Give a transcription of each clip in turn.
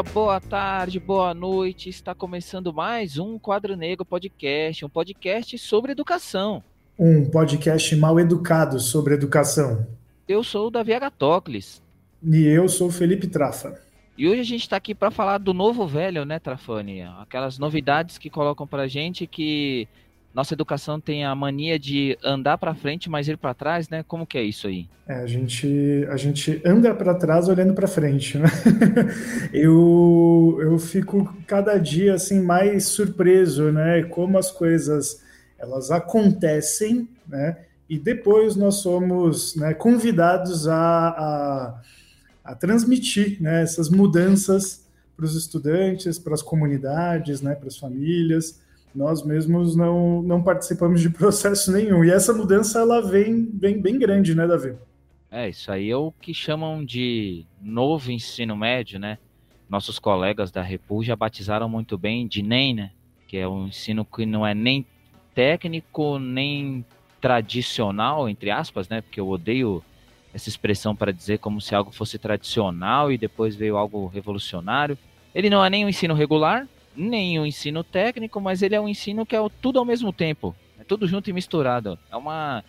dia, boa tarde, boa noite. Está começando mais um Quadro Negro Podcast, um podcast sobre educação. Um podcast mal educado sobre educação. Eu sou o Davi Agatocles. E eu sou o Felipe Trafa. E hoje a gente está aqui para falar do novo velho, né, Trafani? Aquelas novidades que colocam para gente que nossa educação tem a mania de andar para frente, mas ir para trás, né? Como que é isso aí? É, a gente a gente anda para trás olhando para frente, né? eu eu fico cada dia assim mais surpreso, né? Como as coisas elas acontecem, né? E depois nós somos né, convidados a, a, a transmitir né, essas mudanças para os estudantes, para as comunidades, né, para as famílias nós mesmos não, não participamos de processo nenhum. E essa mudança ela vem bem, bem grande, né, Davi? É, isso aí é o que chamam de novo ensino médio, né? Nossos colegas da Repu já batizaram muito bem de NEM, né? Que é um ensino que não é nem técnico, nem tradicional, entre aspas, né? Porque eu odeio essa expressão para dizer como se algo fosse tradicional e depois veio algo revolucionário. Ele não é nem um ensino regular, nem o ensino técnico, mas ele é um ensino que é tudo ao mesmo tempo. É tudo junto e misturado. É uma.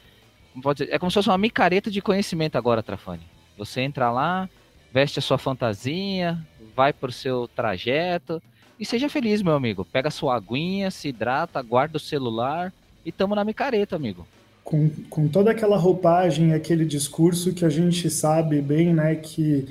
Dizer, é como se fosse uma micareta de conhecimento agora, Trafani. Você entra lá, veste a sua fantasia, vai pro seu trajeto e seja feliz, meu amigo. Pega sua aguinha, se hidrata, guarda o celular e tamo na micareta, amigo. Com, com toda aquela roupagem, aquele discurso que a gente sabe bem, né, que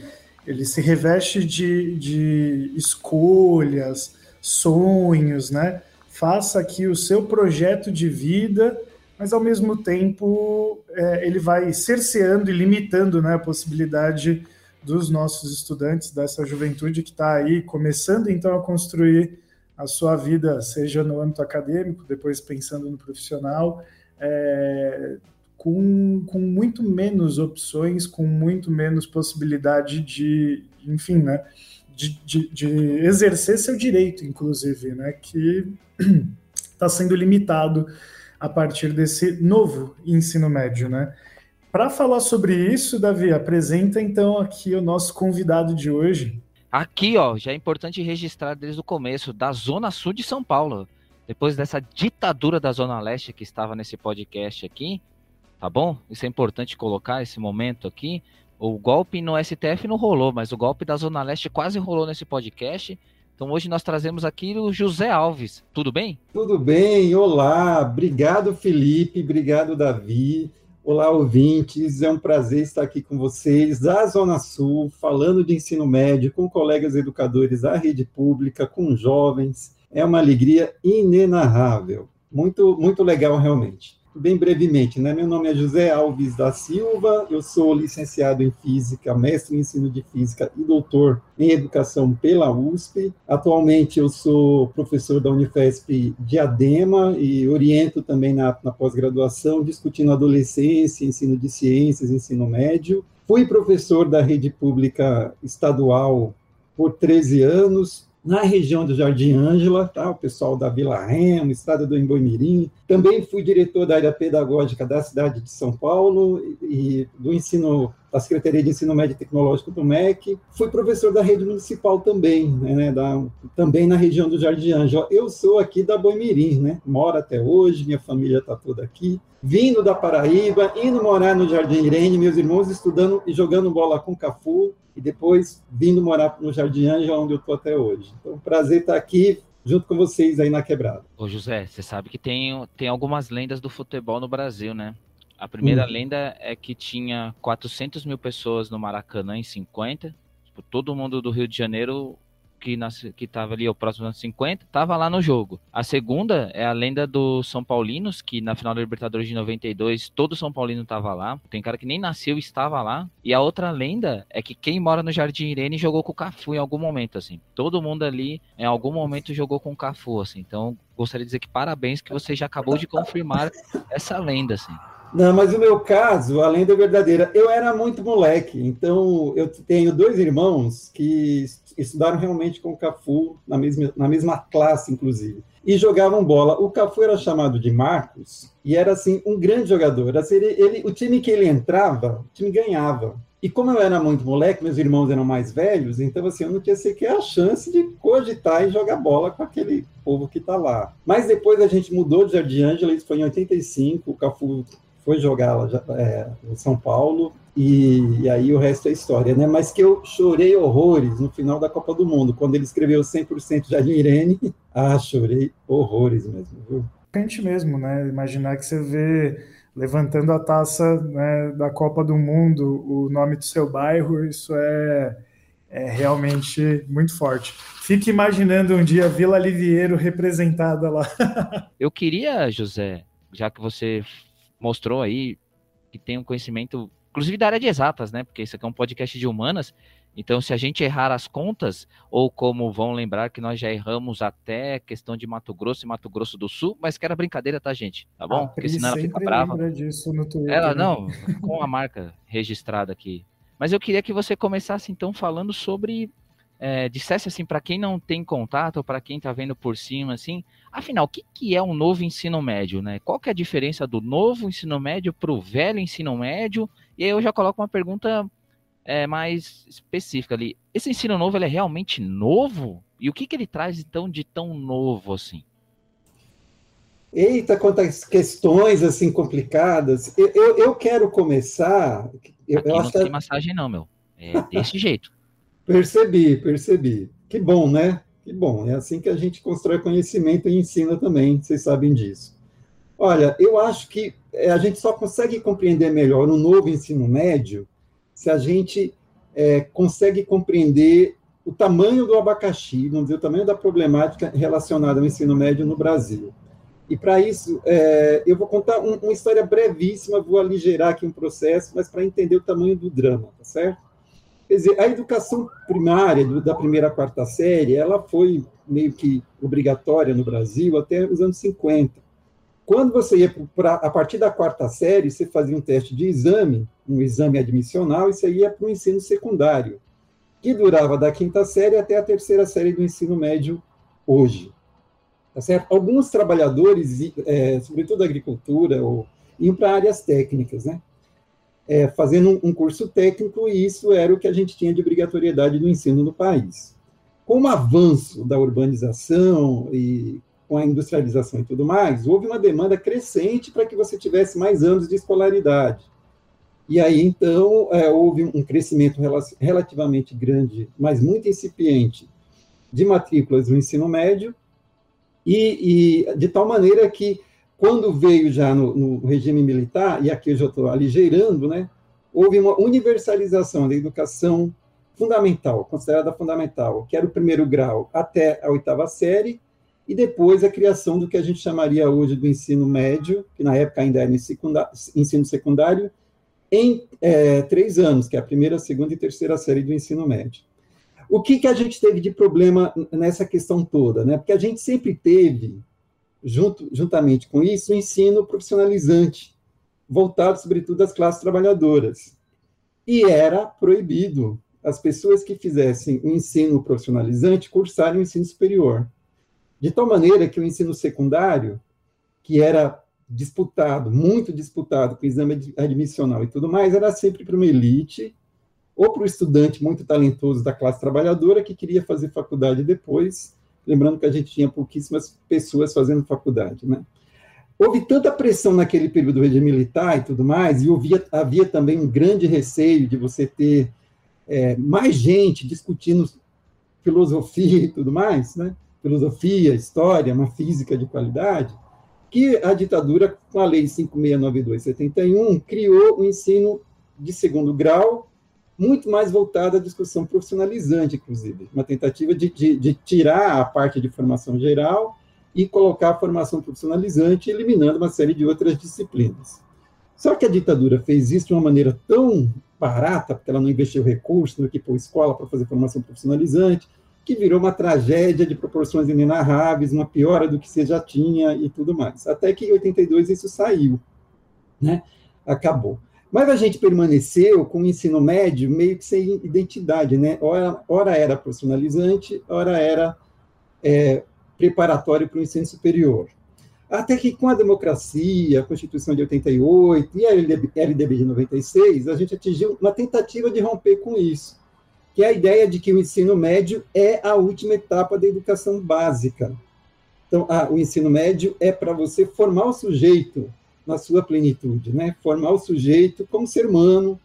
ele se reveste de, de escolhas, sonhos, né? Faça aqui o seu projeto de vida, mas ao mesmo tempo é, ele vai cerceando e limitando né, a possibilidade dos nossos estudantes, dessa juventude que está aí começando então a construir a sua vida, seja no âmbito acadêmico, depois pensando no profissional, é, com, com muito menos opções, com muito menos possibilidade de, enfim, né? De, de, de exercer seu direito, inclusive, né, que está sendo limitado a partir desse novo ensino médio, né? Para falar sobre isso, Davi, apresenta então aqui o nosso convidado de hoje. Aqui, ó, já é importante registrar desde o começo, da Zona Sul de São Paulo. Depois dessa ditadura da Zona Leste que estava nesse podcast aqui, tá bom? Isso é importante colocar esse momento aqui. O golpe no STF não rolou, mas o golpe da Zona Leste quase rolou nesse podcast. Então hoje nós trazemos aqui o José Alves. Tudo bem? Tudo bem, olá. Obrigado, Felipe. Obrigado, Davi. Olá, ouvintes. É um prazer estar aqui com vocês da Zona Sul, falando de ensino médio com colegas educadores da rede pública, com jovens. É uma alegria inenarrável. Muito, muito legal, realmente bem brevemente, né? Meu nome é José Alves da Silva, eu sou licenciado em Física, mestre em Ensino de Física e doutor em Educação pela USP. Atualmente eu sou professor da Unifesp Diadema e oriento também na, na pós-graduação, discutindo adolescência, ensino de ciências, ensino médio. Fui professor da rede pública estadual por 13 anos, na região do Jardim Ângela, tá? o pessoal da Vila Remo, Estrada do Emboimirim. Também fui diretor da área pedagógica da cidade de São Paulo e do ensino da Secretaria de Ensino Médio e Tecnológico do MEC. Fui professor da rede municipal também, né, da, também na região do Jardim Ângela. Eu sou aqui da Boimirim, né? Moro até hoje, minha família está toda aqui. Vindo da Paraíba, indo morar no Jardim Irene, meus irmãos estudando e jogando bola com Cafu, e depois vindo morar no Jardim Ângela, onde eu estou até hoje. Então, prazer estar aqui junto com vocês aí na quebrada. Ô José, você sabe que tem, tem algumas lendas do futebol no Brasil, né? A primeira uhum. lenda é que tinha 400 mil pessoas no Maracanã em 50. Tipo, todo mundo do Rio de Janeiro que estava ali ao próximo anos 50, estava lá no jogo. A segunda é a lenda dos São Paulinos, que na final da Libertadores de 92, todo São Paulino estava lá. Tem cara que nem nasceu e estava lá. E a outra lenda é que quem mora no Jardim Irene jogou com o Cafu em algum momento, assim. Todo mundo ali, em algum momento, jogou com o Cafu, assim. Então, gostaria de dizer que parabéns que você já acabou de confirmar essa lenda, assim. Não, mas o meu caso, além da verdadeira, eu era muito moleque, então eu tenho dois irmãos que estudaram realmente com o Cafu, na mesma, na mesma classe, inclusive, e jogavam bola. O Cafu era chamado de Marcos, e era, assim, um grande jogador. Assim, ele, ele, o time que ele entrava, o time ganhava. E como eu era muito moleque, meus irmãos eram mais velhos, então assim, eu não tinha sequer a chance de cogitar e jogar bola com aquele povo que está lá. Mas depois a gente mudou de Jardim Ângela, isso foi em 85, o Cafu foi jogar lá é, no São Paulo, e, e, aí o resto é história, né? Mas que eu chorei horrores no final da Copa do Mundo, quando ele escreveu 100% Jardim Irene, ah, chorei horrores mesmo, viu? Gente mesmo, né? Imaginar que você vê levantando a taça né, da Copa do Mundo, o nome do seu bairro, isso é, é realmente muito forte. Fique imaginando um dia Vila Liviero representada lá. Eu queria, José, já que você mostrou aí que tem um conhecimento, inclusive da área de exatas, né? Porque isso aqui é um podcast de humanas. Então, se a gente errar as contas, ou como vão lembrar que nós já erramos até questão de Mato Grosso e Mato Grosso do Sul, mas que era brincadeira, tá, gente? Tá bom? Porque senão ela fica brava. Twitter, ela né? não, com a marca registrada aqui. Mas eu queria que você começasse então falando sobre é, dissesse assim para quem não tem contato ou para quem está vendo por cima assim, afinal, o que, que é um novo ensino médio, né? Qual que é a diferença do novo ensino médio para o velho ensino médio? E aí eu já coloco uma pergunta é, mais específica ali. Esse ensino novo ele é realmente novo? E o que, que ele traz então de tão novo assim? Eita, quantas questões assim complicadas. Eu, eu, eu quero começar. Eu, Aqui eu não acho tem que... massagem, não, meu. É desse jeito. Percebi, percebi. Que bom, né? Que bom. É assim que a gente constrói conhecimento e ensina também, vocês sabem disso. Olha, eu acho que é, a gente só consegue compreender melhor o novo ensino médio se a gente é, consegue compreender o tamanho do abacaxi, vamos dizer, o tamanho da problemática relacionada ao ensino médio no Brasil. E para isso, é, eu vou contar um, uma história brevíssima, vou aligerar aqui um processo, mas para entender o tamanho do drama, tá certo? Quer dizer, a educação primária, do, da primeira à quarta série, ela foi meio que obrigatória no Brasil até os anos 50. Quando você ia para a partir da quarta série, você fazia um teste de exame, um exame admissional, e você ia para o ensino secundário, que durava da quinta série até a terceira série do ensino médio hoje. Tá certo? Alguns trabalhadores, é, sobretudo da agricultura, ou, iam para áreas técnicas, né? É, fazendo um, curso técnico, e isso era o que a gente tinha de obrigatoriedade do ensino no país. Com o avanço da urbanização e com a industrialização e tudo mais, houve uma demanda crescente para que você tivesse mais anos de escolaridade. E aí, então, é, houve um crescimento relativamente grande, mas muito incipiente, de matrículas no ensino médio, e, e de tal maneira que, quando veio já no, no regime militar, e aqui eu já estou aligeirando, né, houve uma universalização da educação fundamental, considerada fundamental, que era o primeiro grau até a oitava série, e depois a criação do que a gente chamaria hoje do ensino médio, que na época ainda era ensino secundário, em é, três anos, que é a primeira, segunda e terceira série do ensino médio. O que, que a gente teve de problema nessa questão toda? Né? Porque a gente sempre teve, junto, juntamente com isso, o ensino profissionalizante, voltado sobretudo às classes trabalhadoras. E era proibido as pessoas que fizessem o ensino profissionalizante cursarem o ensino superior. De tal maneira que o ensino secundário, que era disputado, muito disputado com exame admissional e tudo mais, era sempre para uma elite ou para o estudante muito talentoso da classe trabalhadora que queria fazer faculdade depois, lembrando que a gente tinha pouquíssimas pessoas fazendo faculdade, né? Houve tanta pressão naquele período do regime militar e tudo mais, e havia, havia também um grande receio de você ter é, mais gente discutindo filosofia e tudo mais, né? filosofia, história, uma física de qualidade, que a ditadura, com a Lei 5692-71, criou o ensino de segundo grau, muito mais voltado à discussão profissionalizante, inclusive, uma tentativa de, de, de tirar a parte de formação geral e colocar a formação profissionalizante, eliminando uma série de outras disciplinas. Só que a ditadura fez isso de uma maneira tão barata, porque ela não investiu recursos, não equipou escola para fazer formação profissionalizante, que virou uma tragédia de proporções inenarráveis, uma piora do que você já tinha e tudo mais. Até que em 82 isso saiu, né? Acabou. Mas a gente permaneceu com o ensino médio meio que sem identidade, né? Ora, ora era profissionalizante, ora era é, preparatório para o ensino superior. Até que com a democracia, a Constituição de 88 e a LDB de 96, a gente atingiu uma tentativa de romper com isso, que é a ideia de que o ensino médio é a última etapa da educação básica. Então, ah, o ensino médio é para você formar o sujeito na sua plenitude, né? formar o sujeito como ser humano.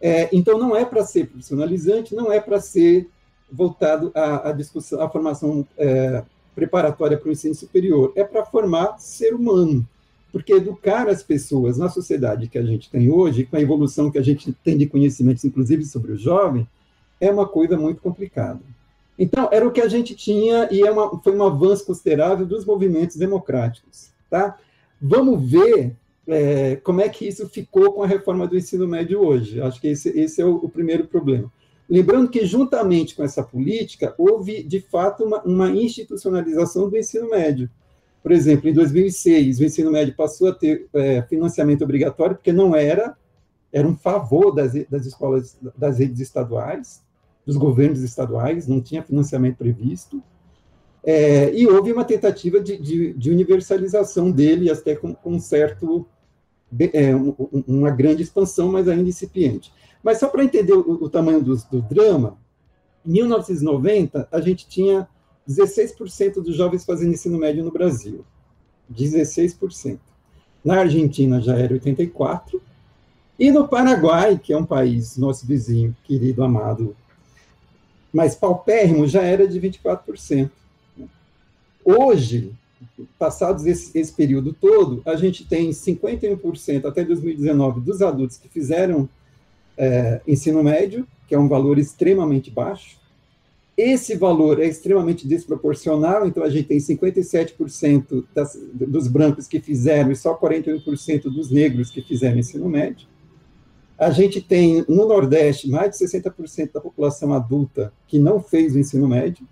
É, então, não é para ser profissionalizante, não é para ser voltado à, à, discussão, à formação é, preparatória para o ensino superior, é para formar ser humano. Porque educar as pessoas na sociedade que a gente tem hoje, com a evolução que a gente tem de conhecimentos, inclusive sobre o jovem, é uma coisa muito complicada. Então, era o que a gente tinha e é uma, foi um avanço considerável dos movimentos democráticos. Tá? Vamos ver é, como é que isso ficou com a reforma do ensino médio hoje. Acho que esse, esse é o, o primeiro problema. Lembrando que, juntamente com essa política, houve, de fato, uma, uma, institucionalização do ensino médio. Por exemplo, em 2006, o ensino médio passou a ter é, financiamento obrigatório, porque não era, era um favor das, das escolas, das redes estaduais, dos governos estaduais, não tinha financiamento previsto. É, e houve uma tentativa de, de, de universalização dele, até com, com um certo, é, um, uma grande expansão, mas ainda incipiente. Mas só para entender o, o tamanho do, do, drama, em 1990, a gente tinha 16% dos jovens fazendo ensino médio no Brasil. 16%. Na Argentina já era 84%. E no Paraguai, que é um país, nosso vizinho, querido, amado, mas paupérrimo, já era de 24%. Hoje, passados esse, esse período todo, a gente tem 51% até 2019 dos adultos que fizeram é, ensino médio, que é um valor extremamente baixo. Esse valor é extremamente desproporcional, então a gente tem 57% das, dos brancos que fizeram e só 41% dos negros que fizeram ensino médio. A gente tem no Nordeste mais de 60% da população adulta que não fez o ensino médio.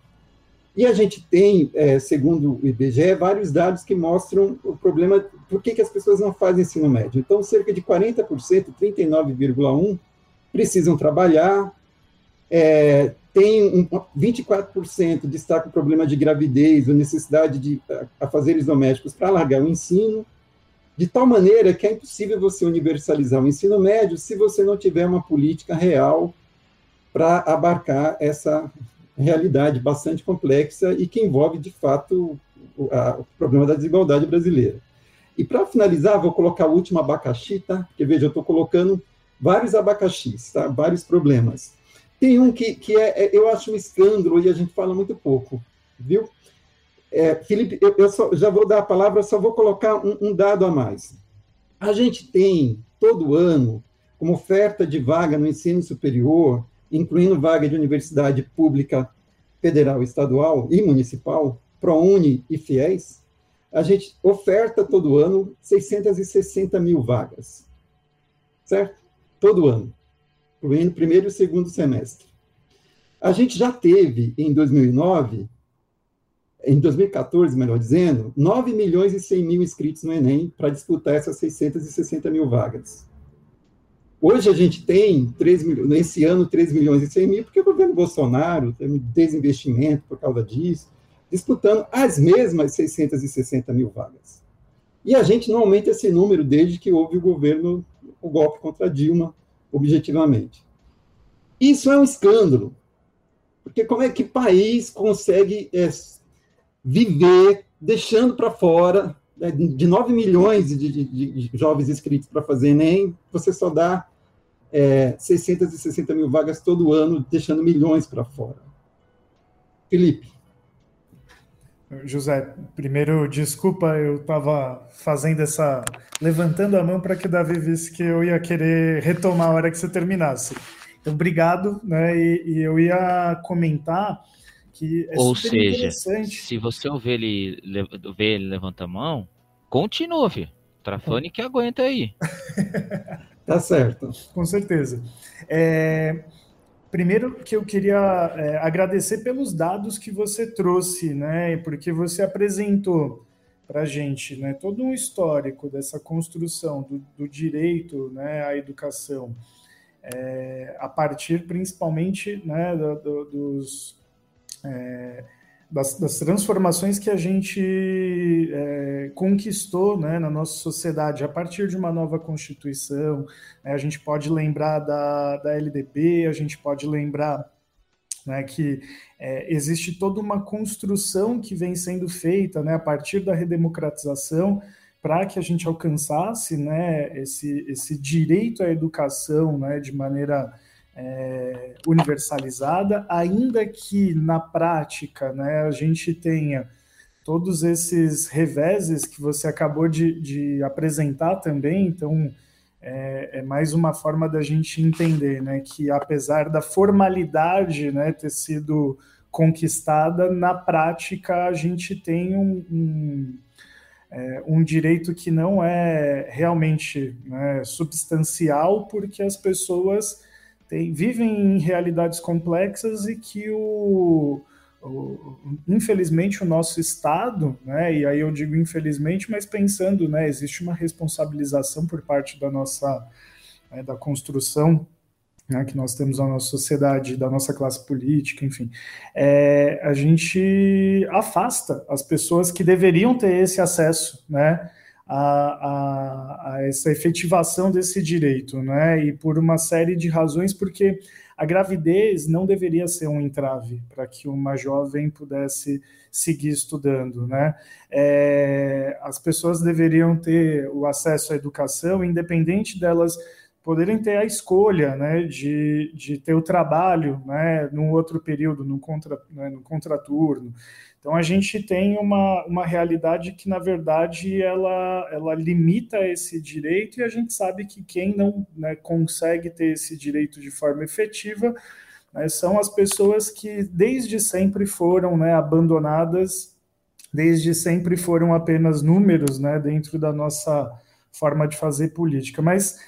E a gente tem, é, segundo o IBGE, vários dados que mostram o problema, por que, que as pessoas não fazem ensino médio. Então, cerca de 40%, 39,1%, precisam trabalhar, é, tem um, 24% destaca o problema de gravidez, ou necessidade de afazeres domésticos para largar o ensino, de tal maneira que é impossível você universalizar o ensino médio se você não tiver uma política real para abarcar essa realidade bastante complexa e que envolve, de fato, o, a, o problema da desigualdade brasileira. E para finalizar, vou colocar o último abacaxi, tá? Porque veja, eu estou colocando vários abacaxis, tá? vários problemas. Tem um que, que é, é, eu acho um escândalo e a gente fala muito pouco, viu? É, Felipe, eu, eu só, já vou dar a palavra, só vou colocar um, um dado a mais. A gente tem, todo ano, como oferta de vaga no ensino superior, incluindo vaga de universidade pública, federal, estadual e municipal, ProUni e FIES, a gente oferta todo ano 660 mil vagas. Certo? todo ano, incluindo primeiro e segundo semestre. A gente já teve, em 2009, em 2014, melhor dizendo, 9 milhões e 100 mil inscritos no Enem para disputar essas 660 mil vagas. Hoje a gente tem, 3 milhões, nesse ano, 3 milhões e 100 mil, porque o governo Bolsonaro tem desinvestimento por causa disso, disputando as mesmas 660 mil vagas. E a gente não aumenta esse número desde que houve o governo o golpe contra Dilma, objetivamente. Isso é um escândalo, porque como é que país consegue é, viver deixando para fora é, de 9 milhões de, de, de jovens inscritos para fazer Enem, você só dá é, 660 mil vagas todo ano, deixando milhões para fora. Felipe. José, primeiro, desculpa, eu estava fazendo essa. levantando a mão para que Davi visse que eu ia querer retomar a hora que você terminasse. Então, obrigado, né? E, e eu ia comentar que é Ou seja, se você ouvir ele, ver ele levantar a mão, continua, filho. Trafone que aguenta aí. tá certo. Com certeza. É, Primeiro que eu queria é, agradecer pelos dados que você trouxe, né? Porque você apresentou para a gente, né? Todo um histórico dessa construção do, do direito, né? À educação, é, a partir principalmente, né? Do, do, dos é, das, das, transformações que a gente é, conquistou né, na nossa sociedade a partir de uma nova Constituição. Né, a gente pode lembrar da, da LDB, a gente pode lembrar né, que é, existe toda uma construção que vem sendo feita né, a partir da redemocratização para que a gente alcançasse né, esse, esse direito à educação né, de maneira é, universalizada, ainda que na prática né, a gente tenha todos esses reveses que você acabou de, de apresentar também, então é, é, mais uma forma da gente entender né, que apesar da formalidade né, ter sido conquistada, na prática a gente tem um, um é, um direito que não é realmente né, substancial, porque as pessoas tem, vivem em realidades complexas e que o, o, infelizmente o nosso Estado, né, e aí eu digo infelizmente, mas pensando, né, existe uma responsabilização por parte da nossa né, da construção né, que nós temos na nossa sociedade, da nossa classe política, enfim, é, a gente afasta as pessoas que deveriam ter esse acesso, né, a, a, a, essa efetivação desse direito, né? E por uma série de razões, porque a gravidez não deveria ser um entrave para que uma jovem pudesse seguir estudando, né? É, as pessoas deveriam ter o acesso à educação, independente delas poderem ter a escolha né, de, de ter o trabalho né, num outro período, no, contra, né, no contraturno. Então a gente tem uma, uma realidade que, na verdade, ela, ela limita esse direito, e a gente sabe que quem não né, consegue ter esse direito de forma efetiva né, são as pessoas que desde sempre foram né, abandonadas, desde sempre foram apenas números né, dentro da nossa forma de fazer política. Mas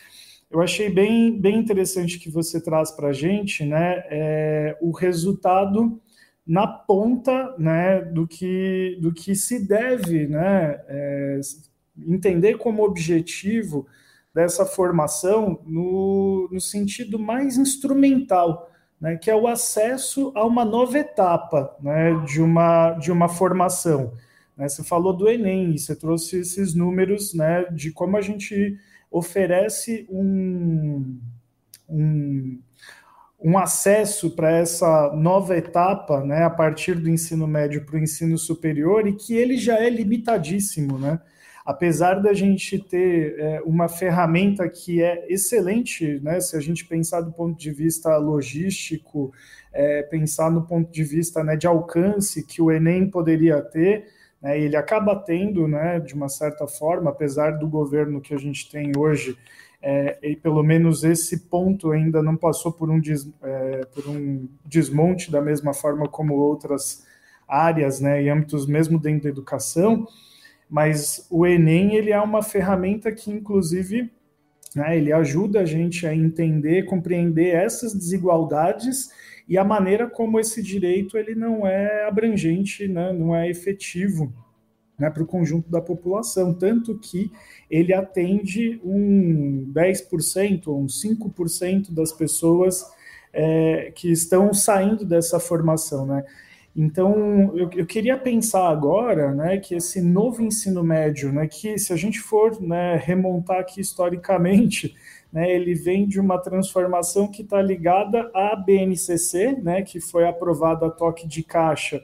eu achei bem, bem interessante que você traz para a gente né, é, o resultado na ponta né, do, que, do que se deve né, é, entender como objetivo dessa formação no, no sentido mais instrumental, né, que é o acesso a uma nova etapa né, de, uma, de uma formação. Né, você falou do Enem, você trouxe esses números né, de como a gente oferece um, um um acesso para essa nova etapa, né, a partir do ensino médio para o ensino superior, e que ele já é limitadíssimo, né? Apesar da gente ter é, uma ferramenta que é excelente, né, se a gente pensar do ponto de vista logístico, é, pensar no ponto de vista né, de alcance que o Enem poderia ter, né, ele acaba tendo, né, de uma certa forma, apesar do governo que a gente tem hoje é, e pelo menos esse ponto ainda não passou por um, des, é, por um desmonte da mesma forma como outras áreas, né, e âmbitos mesmo dentro da educação, mas o Enem ele é uma ferramenta que inclusive né, ele ajuda a gente a entender, compreender essas desigualdades e a maneira como esse direito ele não é abrangente, né, não é efetivo né, para o conjunto da população, tanto que ele atende um 10% ou um 5% das pessoas é, que estão saindo dessa formação, né? Então, eu, eu, queria pensar agora, né, que esse novo ensino médio, né, que se a gente for né, remontar aqui historicamente, né, ele vem de uma transformação que está ligada à BNCC, né, que foi aprovada a toque de caixa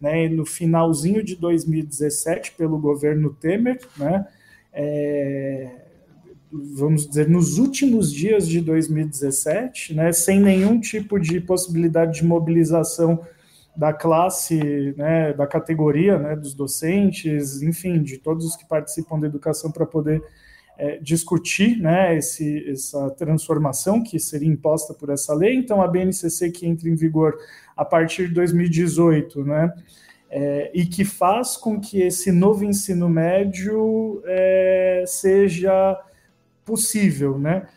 né, no finalzinho de 2017 pelo governo Temer, né, é, vamos dizer, nos últimos dias de 2017, né, sem nenhum tipo de possibilidade de mobilização da classe, né, da categoria, né, dos docentes, enfim, de todos os que participam da educação para poder é, discutir, né, esse, essa transformação que seria imposta por essa lei. Então, a BNCC que entra em vigor a partir de 2018, né, é, e que faz com que esse novo ensino médio é, seja possível, né?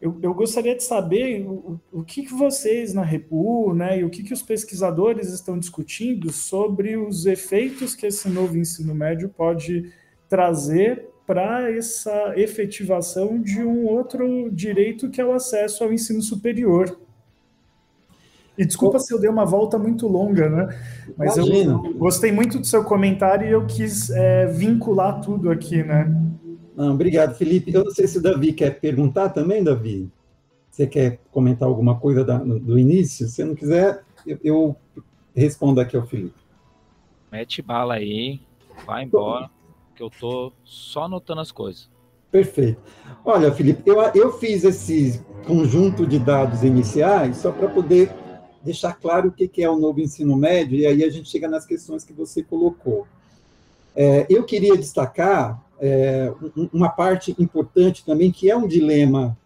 Eu, eu, gostaria de saber o, o que, que, vocês na Repu, né, e o que, que os pesquisadores estão discutindo sobre os efeitos que esse novo ensino médio pode trazer para essa efetivação de um outro direito que é o acesso ao ensino superior. E desculpa se eu dei uma volta muito longa, né? Mas Imagina. eu gostei muito do seu comentário e eu quis é, vincular tudo aqui, né? Não, obrigado, Felipe. Eu não sei se o Davi quer perguntar também, Davi. Você quer comentar alguma coisa da, do início? Se não quiser, eu, eu respondo aqui ao Felipe. Mete bala aí, vai embora, que eu tô só anotando as coisas. Perfeito. Olha, Felipe, eu, eu fiz esse conjunto de dados iniciais só para poder deixar claro o que é o novo ensino médio, e aí a gente chega nas questões que você colocou. É, eu queria destacar é, uma parte importante também, que é um dilema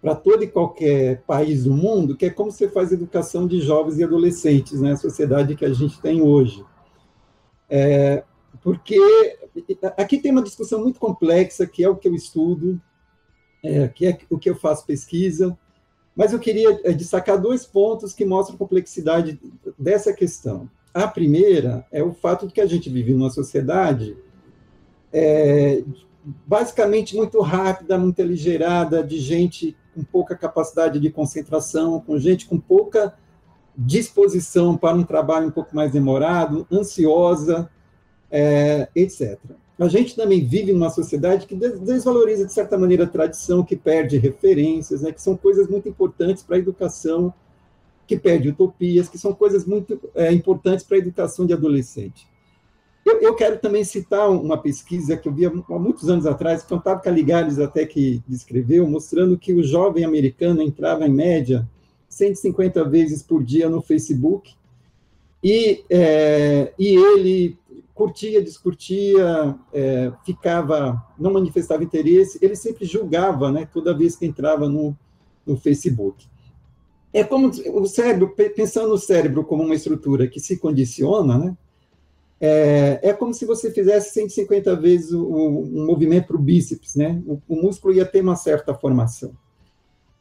para todo e qualquer país do mundo, que é como você faz educação de jovens e adolescentes, né, a sociedade que a gente tem hoje. É, porque aqui tem uma discussão muito complexa, que é o que eu estudo, é, que é o que eu faço pesquisa, mas eu queria é, destacar dois pontos que mostram a complexidade dessa questão. A primeira é o fato de que a gente vive numa sociedade é, basicamente muito rápida, muito aligerada, de gente com pouca capacidade de concentração, com gente com pouca disposição para um trabalho um pouco mais demorado, ansiosa, é, etc. A gente também vive numa sociedade que desvaloriza, de certa maneira, a tradição, que perde referências, né, que são coisas muito importantes para a educação, que perde utopias, que são coisas muito é, importantes para a educação de adolescente. Eu, eu, quero também citar uma pesquisa que eu vi há muitos anos atrás, que o Otávio Caligares até que descreveu, mostrando que o jovem americano entrava, em média, 150 vezes por dia no Facebook, e, é, e ele curtia, discutia, é, ficava, não manifestava interesse, ele sempre julgava, né, toda vez que entrava no, no Facebook. É como o cérebro, pensando no cérebro como uma estrutura que se condiciona, né, é, é como se você fizesse 150 vezes o, o um movimento para o bíceps, né, o, o, músculo ia ter uma certa formação.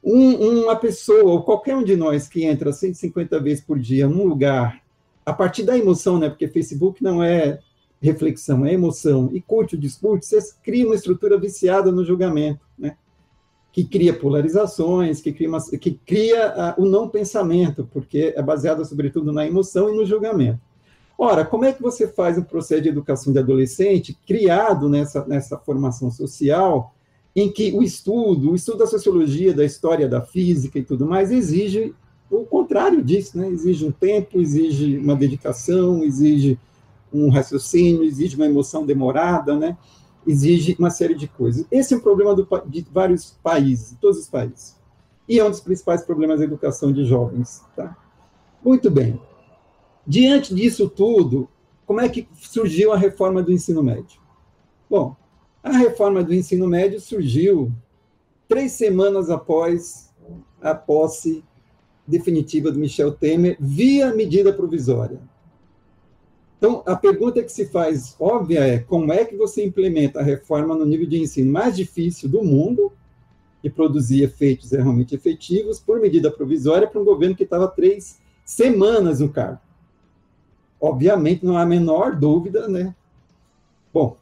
Um, uma pessoa, ou qualquer um de nós que entra 150 vezes por dia num lugar a partir da emoção, né? Porque Facebook não é reflexão, é emoção, e curte o discurso, você cria uma estrutura viciada no julgamento, né? Que cria polarizações, que cria, uma, que cria uh, o não pensamento, porque é baseada sobretudo na emoção e no julgamento. Ora, como é que você faz um processo de educação de adolescente criado nessa, nessa formação social, em que o estudo, o estudo da sociologia, da história, da física e tudo mais, exige o contrário disso, né? Exige um tempo, exige uma dedicação, exige um raciocínio, exige uma emoção demorada, né? Exige uma série de coisas. Esse é um problema do, de vários países, de todos os países. E é um dos principais problemas da educação de jovens, tá? Muito bem. Diante disso tudo, como é que surgiu a reforma do ensino médio? Bom, a reforma do ensino médio surgiu três semanas após a posse definitiva do Michel Temer via medida provisória. Então, a pergunta que se faz óbvia é como é que você implementa a reforma no nível de ensino mais difícil do mundo e produzir efeitos realmente efetivos por medida provisória para um governo que estava três semanas no cargo. Obviamente, não há a menor dúvida, né? Bom,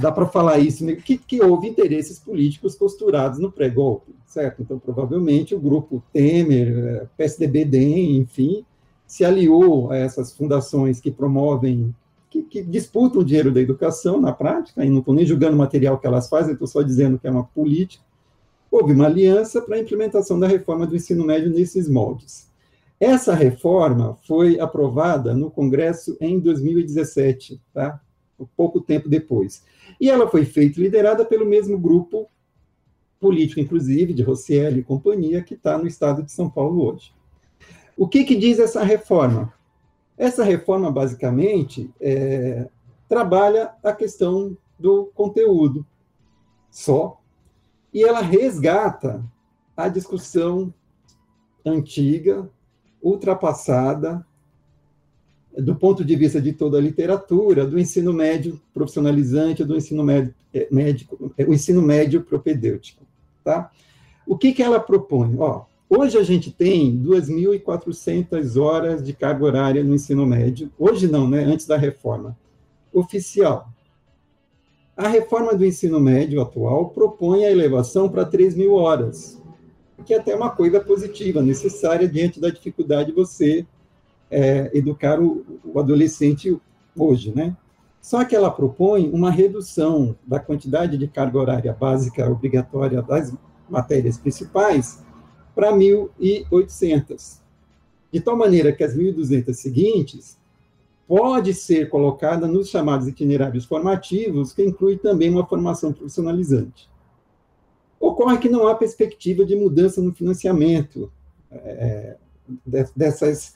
dá para falar isso, né? que, que houve interesses políticos costurados no pré-golpe, certo? Então, provavelmente, o grupo Temer, eh, PSDB, DEM, enfim, se aliou a essas fundações que promovem, que, que disputam o dinheiro da educação na prática, e não estou nem julgando o material que elas fazem, estou só dizendo que é uma política. Houve uma aliança para a implementação da reforma do ensino médio nesses moldes. Essa reforma foi aprovada no Congresso em 2017, tá? Pouco tempo depois. E ela foi feita e liderada pelo mesmo grupo político, inclusive, de Rosselli e companhia, que está no estado de São Paulo hoje. O que, que diz essa reforma? Essa reforma, basicamente, é, trabalha a questão do conteúdo só, e ela resgata a discussão antiga, ultrapassada, do ponto de vista de toda a literatura, do ensino médio profissionalizante, do ensino médio, é, médico, é, o ensino médio propedêutico. Tá? O que, que ela propõe? Ó, hoje a gente tem 2.400 horas de carga horária no ensino médio, hoje não, né, antes da reforma, oficial. A reforma do ensino médio atual propõe a elevação para 3 mil horas. que é até uma coisa positiva, necessária diante da dificuldade de você é, educar o, o adolescente hoje, né? Só que ela propõe uma redução da quantidade de carga horária básica obrigatória das matérias principais para 1.800. De tal maneira que as 1.200 seguintes pode ser colocada nos chamados itinerários formativos, que inclui também uma formação profissionalizante. Ocorre que não há perspectiva de mudança no financiamento é, dessas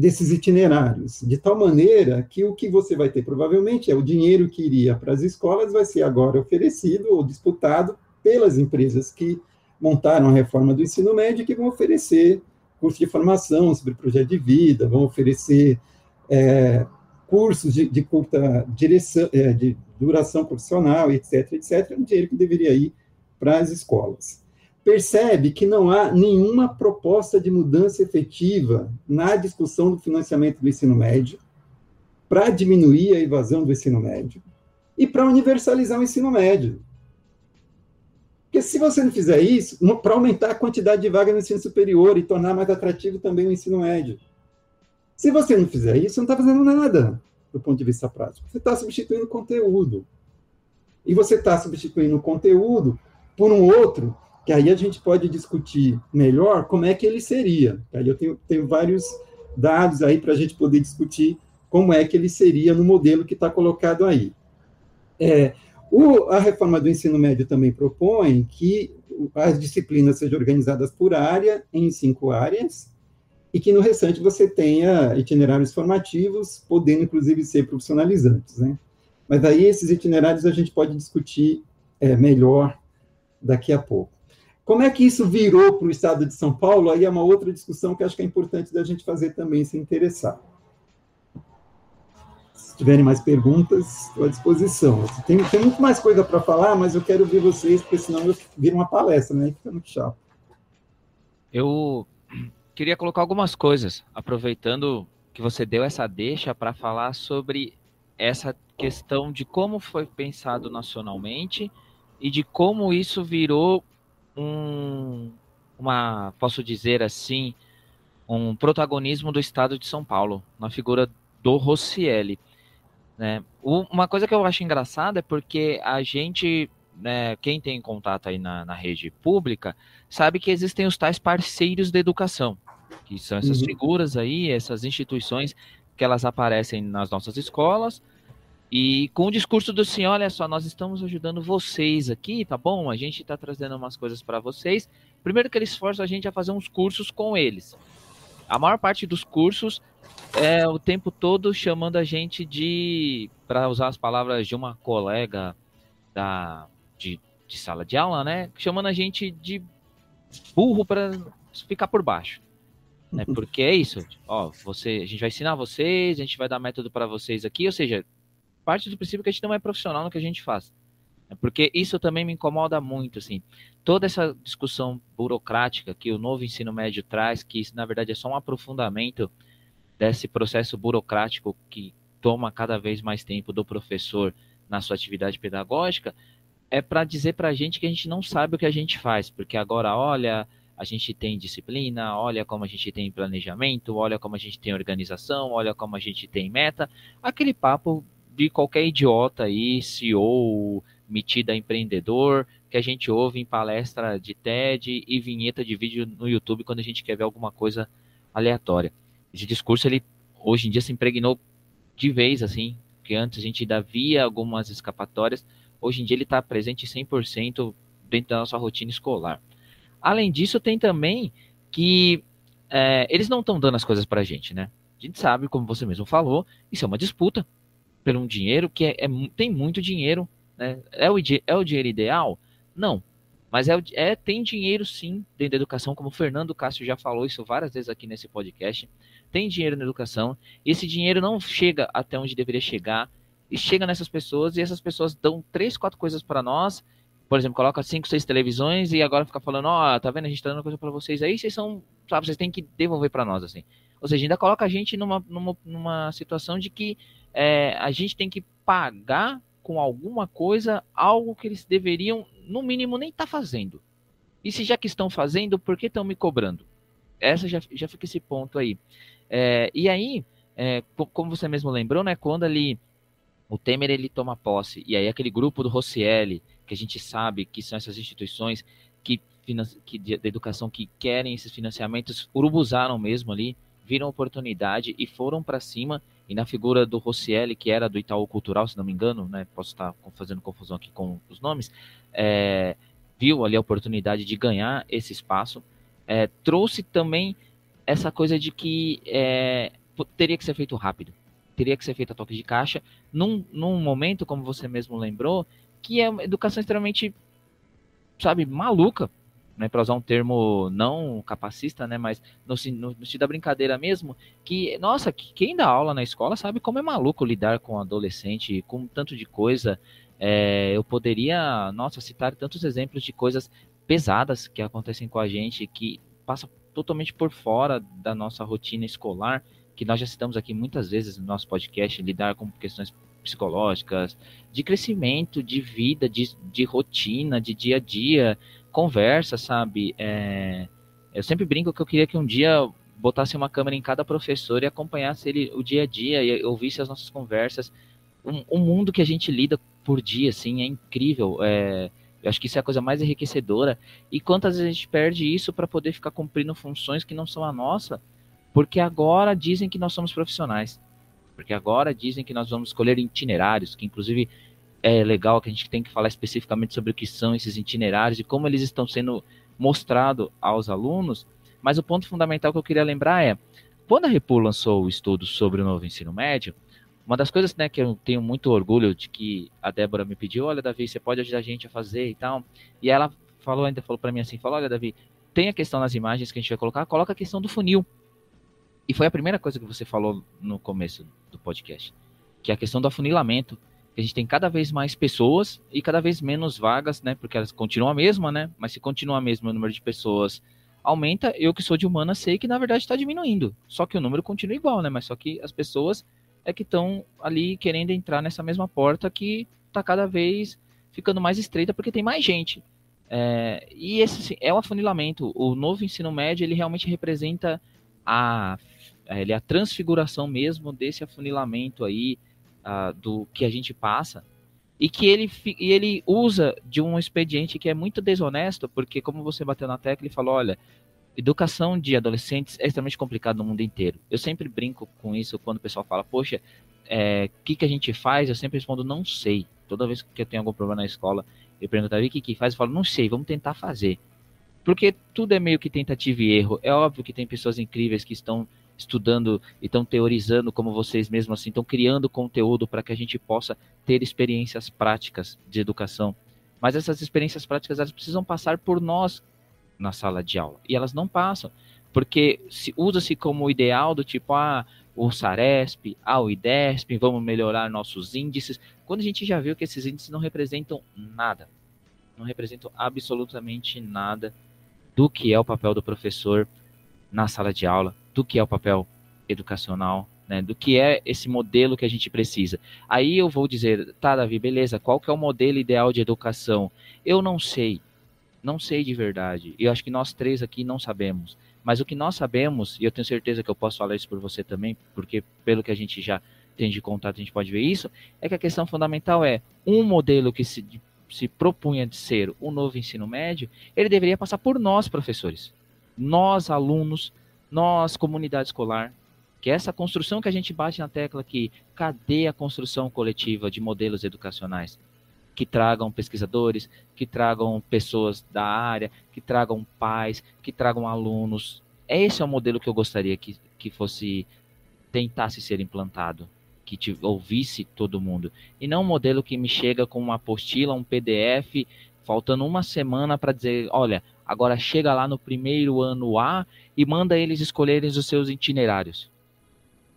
desses itinerários, de tal maneira que o que você vai ter provavelmente é o dinheiro que iria para as escolas vai ser agora oferecido ou disputado pelas empresas que montaram a reforma do ensino médio que vão oferecer curso de formação sobre projeto de vida, vão oferecer é, cursos de, de curta direção, é, de duração profissional, etc, etc, um dinheiro que deveria ir para as escolas percebe que não há nenhuma proposta de mudança efetiva na discussão do financiamento do ensino médio para diminuir a evasão do ensino médio e para universalizar o ensino médio. Porque se você não fizer isso, para aumentar a quantidade de vagas no ensino superior e tornar mais atrativo também o ensino médio. Se você não fizer isso, não está fazendo nada do ponto de vista prático. Você está substituindo conteúdo. E você está substituindo conteúdo por um outro que aí a gente pode discutir melhor como é que ele seria. Aí eu tenho, tenho vários dados aí para a gente poder discutir como é que ele seria no modelo que está colocado aí. É, o, a reforma do ensino médio também propõe que as disciplinas sejam organizadas por área, em cinco áreas, e que no restante você tenha itinerários formativos, podendo inclusive ser profissionalizantes. Né? Mas aí esses itinerários a gente pode discutir é, melhor daqui a pouco. Como é que isso virou para o estado de São Paulo? Aí é uma outra discussão que acho que é importante da gente fazer também, se interessar. Se tiverem mais perguntas, estou à disposição. Tem, tem muito mais coisa para falar, mas eu quero ouvir vocês, porque senão eu viro uma palestra, né? Fica muito chato. Eu queria colocar algumas coisas, aproveitando que você deu essa deixa para falar sobre essa questão de como foi pensado nacionalmente e de como isso virou um, uma, posso dizer assim, um protagonismo do Estado de São Paulo, na figura do Rossielli. Né? Uma coisa que eu acho engraçada é porque a gente, né, quem tem contato aí na, na, rede pública, sabe que existem os tais parceiros da educação, que são essas uhum. figuras aí, essas instituições que elas aparecem nas nossas escolas, e com o discurso do senhor, olha só, nós estamos ajudando vocês aqui, tá bom? A gente está trazendo umas coisas para vocês. Primeiro que eles forçam a gente a fazer uns cursos com eles. A maior parte dos cursos é o tempo todo chamando a gente de, para usar as palavras de uma colega da de, de sala de aula, né? Chamando a gente de burro para ficar por baixo. Né? Porque é isso, ó, você, a gente vai ensinar vocês, a gente vai dar método para vocês aqui, ou seja, parte do princípio que a gente não é profissional no que a gente faz. É porque isso também me incomoda muito, assim. Toda essa discussão burocrática que o novo ensino médio traz, que isso, na verdade, é só um aprofundamento desse processo burocrático que toma cada vez mais tempo do professor na sua atividade pedagógica, é para dizer para a gente que a gente não sabe o que a gente faz, porque agora, olha, a gente tem disciplina, olha como a gente tem planejamento, olha como a gente tem organização, olha como a gente tem meta, aquele papo de qualquer idiota aí, CEO, metida empreendedor, que a gente ouve em palestra de TED e vinheta de vídeo no YouTube quando a gente quer ver alguma coisa aleatória. Esse discurso, ele hoje em dia se impregnou de vez, assim, que antes a gente ainda via algumas escapatórias, hoje em dia ele está presente 100% dentro da nossa rotina escolar. Além disso, tem também que é, eles não estão dando as coisas para a gente, né? A gente sabe, como você mesmo falou, isso é uma disputa por um dinheiro que é, é, tem muito dinheiro. Né? É, o, é o dinheiro ideal? Não. Mas é, é, tem dinheiro sim dentro da educação, como o Fernando Cássio já falou isso várias vezes aqui nesse podcast. Tem dinheiro na educação. E esse dinheiro não chega até onde deveria chegar. E chega nessas pessoas, e essas pessoas dão três, quatro coisas para nós. Por exemplo, coloca cinco, seis televisões e agora fica falando, ó, oh, tá vendo? A gente tá dando coisa para vocês aí, vocês são, sabe, vocês têm que devolver para nós, assim. Ou seja, ainda coloca a gente numa, numa, numa situação de que é, a gente tem que pagar com alguma coisa algo que eles deveriam, no mínimo, nem estar tá fazendo. E se já que estão fazendo, por que estão me cobrando? Essa já, já fica esse ponto aí. É, e aí, é, como você mesmo lembrou, né, quando ali o Temer ele toma posse, e aí aquele grupo do Rossielli, que a gente sabe que são essas instituições que, que de, de educação que querem esses financiamentos, urubuzaram mesmo ali, viram oportunidade e foram para cima. E na figura do Rossielli, que era do Itaú Cultural, se não me engano, né, posso estar fazendo confusão aqui com os nomes, é, viu ali a oportunidade de ganhar esse espaço. É, trouxe também essa coisa de que é, teria que ser feito rápido, teria que ser feito a toque de caixa, num, num momento, como você mesmo lembrou, que é uma educação extremamente, sabe, maluca, né, para usar um termo não capacista, né, mas no, no, no sentido da brincadeira mesmo, que, nossa, quem dá aula na escola sabe como é maluco lidar com um adolescente, com tanto de coisa. É, eu poderia, nossa, citar tantos exemplos de coisas pesadas que acontecem com a gente, que passa totalmente por fora da nossa rotina escolar, que nós já citamos aqui muitas vezes no nosso podcast, lidar com questões psicológicas, de crescimento, de vida, de, de rotina, de dia a dia, conversa, sabe? É, eu sempre brinco que eu queria que um dia botasse uma câmera em cada professor e acompanhasse ele o dia a dia e ouvisse as nossas conversas. Um, um mundo que a gente lida por dia, assim, é incrível. É, eu acho que isso é a coisa mais enriquecedora. E quantas vezes a gente perde isso para poder ficar cumprindo funções que não são a nossa, porque agora dizem que nós somos profissionais. Porque agora dizem que nós vamos escolher itinerários, que inclusive é legal que a gente tem que falar especificamente sobre o que são esses itinerários e como eles estão sendo mostrados aos alunos. Mas o ponto fundamental que eu queria lembrar é, quando a Repul lançou o estudo sobre o novo ensino médio, uma das coisas né, que eu tenho muito orgulho de que a Débora me pediu, olha, Davi, você pode ajudar a gente a fazer e tal. E ela falou, ainda falou para mim assim, falou, olha, Davi, tem a questão nas imagens que a gente vai colocar, coloca a questão do funil. E foi a primeira coisa que você falou no começo do podcast, que é a questão do afunilamento. A gente tem cada vez mais pessoas e cada vez menos vagas, né? Porque elas continuam a mesma, né? Mas se continua a mesma o número de pessoas aumenta, eu que sou de humana sei que na verdade está diminuindo. Só que o número continua igual, né? Mas só que as pessoas é que estão ali querendo entrar nessa mesma porta que está cada vez ficando mais estreita porque tem mais gente. É, e esse assim, é o afunilamento. O novo ensino médio ele realmente representa a é, ele é a transfiguração mesmo desse afunilamento aí uh, do que a gente passa e que ele, e ele usa de um expediente que é muito desonesto, porque como você bateu na tecla e falou, olha, educação de adolescentes é extremamente complicado no mundo inteiro. Eu sempre brinco com isso quando o pessoal fala, poxa, o é, que, que a gente faz? Eu sempre respondo, não sei. Toda vez que eu tenho algum problema na escola, eu pergunto, o que, que faz? Eu falo, não sei, vamos tentar fazer. Porque tudo é meio que tentativa e erro. É óbvio que tem pessoas incríveis que estão estudando e estão teorizando como vocês mesmos assim, estão criando conteúdo para que a gente possa ter experiências práticas de educação. Mas essas experiências práticas elas precisam passar por nós na sala de aula. E elas não passam, porque se usa-se como ideal do tipo ah, o Saresp, ah, o IDESP, vamos melhorar nossos índices, quando a gente já viu que esses índices não representam nada. Não representam absolutamente nada do que é o papel do professor na sala de aula, do que é o papel educacional, né, do que é esse modelo que a gente precisa. Aí eu vou dizer, tá, Davi, beleza, qual que é o modelo ideal de educação? Eu não sei, não sei de verdade. E eu acho que nós três aqui não sabemos. Mas o que nós sabemos, e eu tenho certeza que eu posso falar isso por você também, porque pelo que a gente já tem de contato, a gente pode ver isso, é que a questão fundamental é um modelo que se, se propunha de ser o novo ensino médio, ele deveria passar por nós, professores. Nós, alunos, nós, comunidade escolar, que é essa construção que a gente bate na tecla aqui, cadê a construção coletiva de modelos educacionais? Que tragam pesquisadores, que tragam pessoas da área, que tragam pais, que tragam alunos. Esse é o modelo que eu gostaria que, que fosse, tentasse ser implantado, que te, ouvisse todo mundo. E não um modelo que me chega com uma apostila, um PDF, faltando uma semana para dizer, olha, agora chega lá no primeiro ano A e manda eles escolherem os seus itinerários.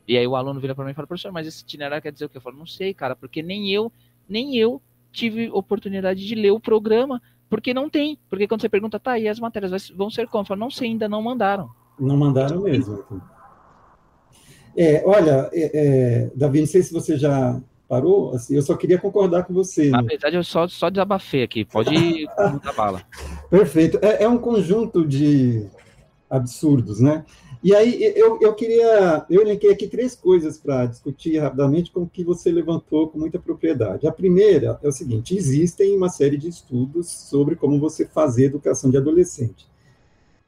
E aí o aluno vira para mim e fala, professor, mas esse itinerário quer dizer o quê? Eu falo, não sei, cara, porque nem eu, nem eu tive oportunidade de ler o programa, porque não tem. Porque quando você pergunta, tá, e as matérias vão ser como? Eu falo, não sei, ainda não mandaram. Não mandaram mesmo. É, olha, é, é, Davi, não sei se você já parou, assim, eu só queria concordar com você. Na né? verdade, eu só, só desabafei aqui, pode mudar bala. Perfeito. É, é um conjunto de absurdos, né? E aí eu, eu queria, eu elenquei aqui três coisas para discutir rapidamente com o que você levantou com muita propriedade. A primeira é o seguinte: existem uma série de estudos sobre como você fazer educação de adolescente.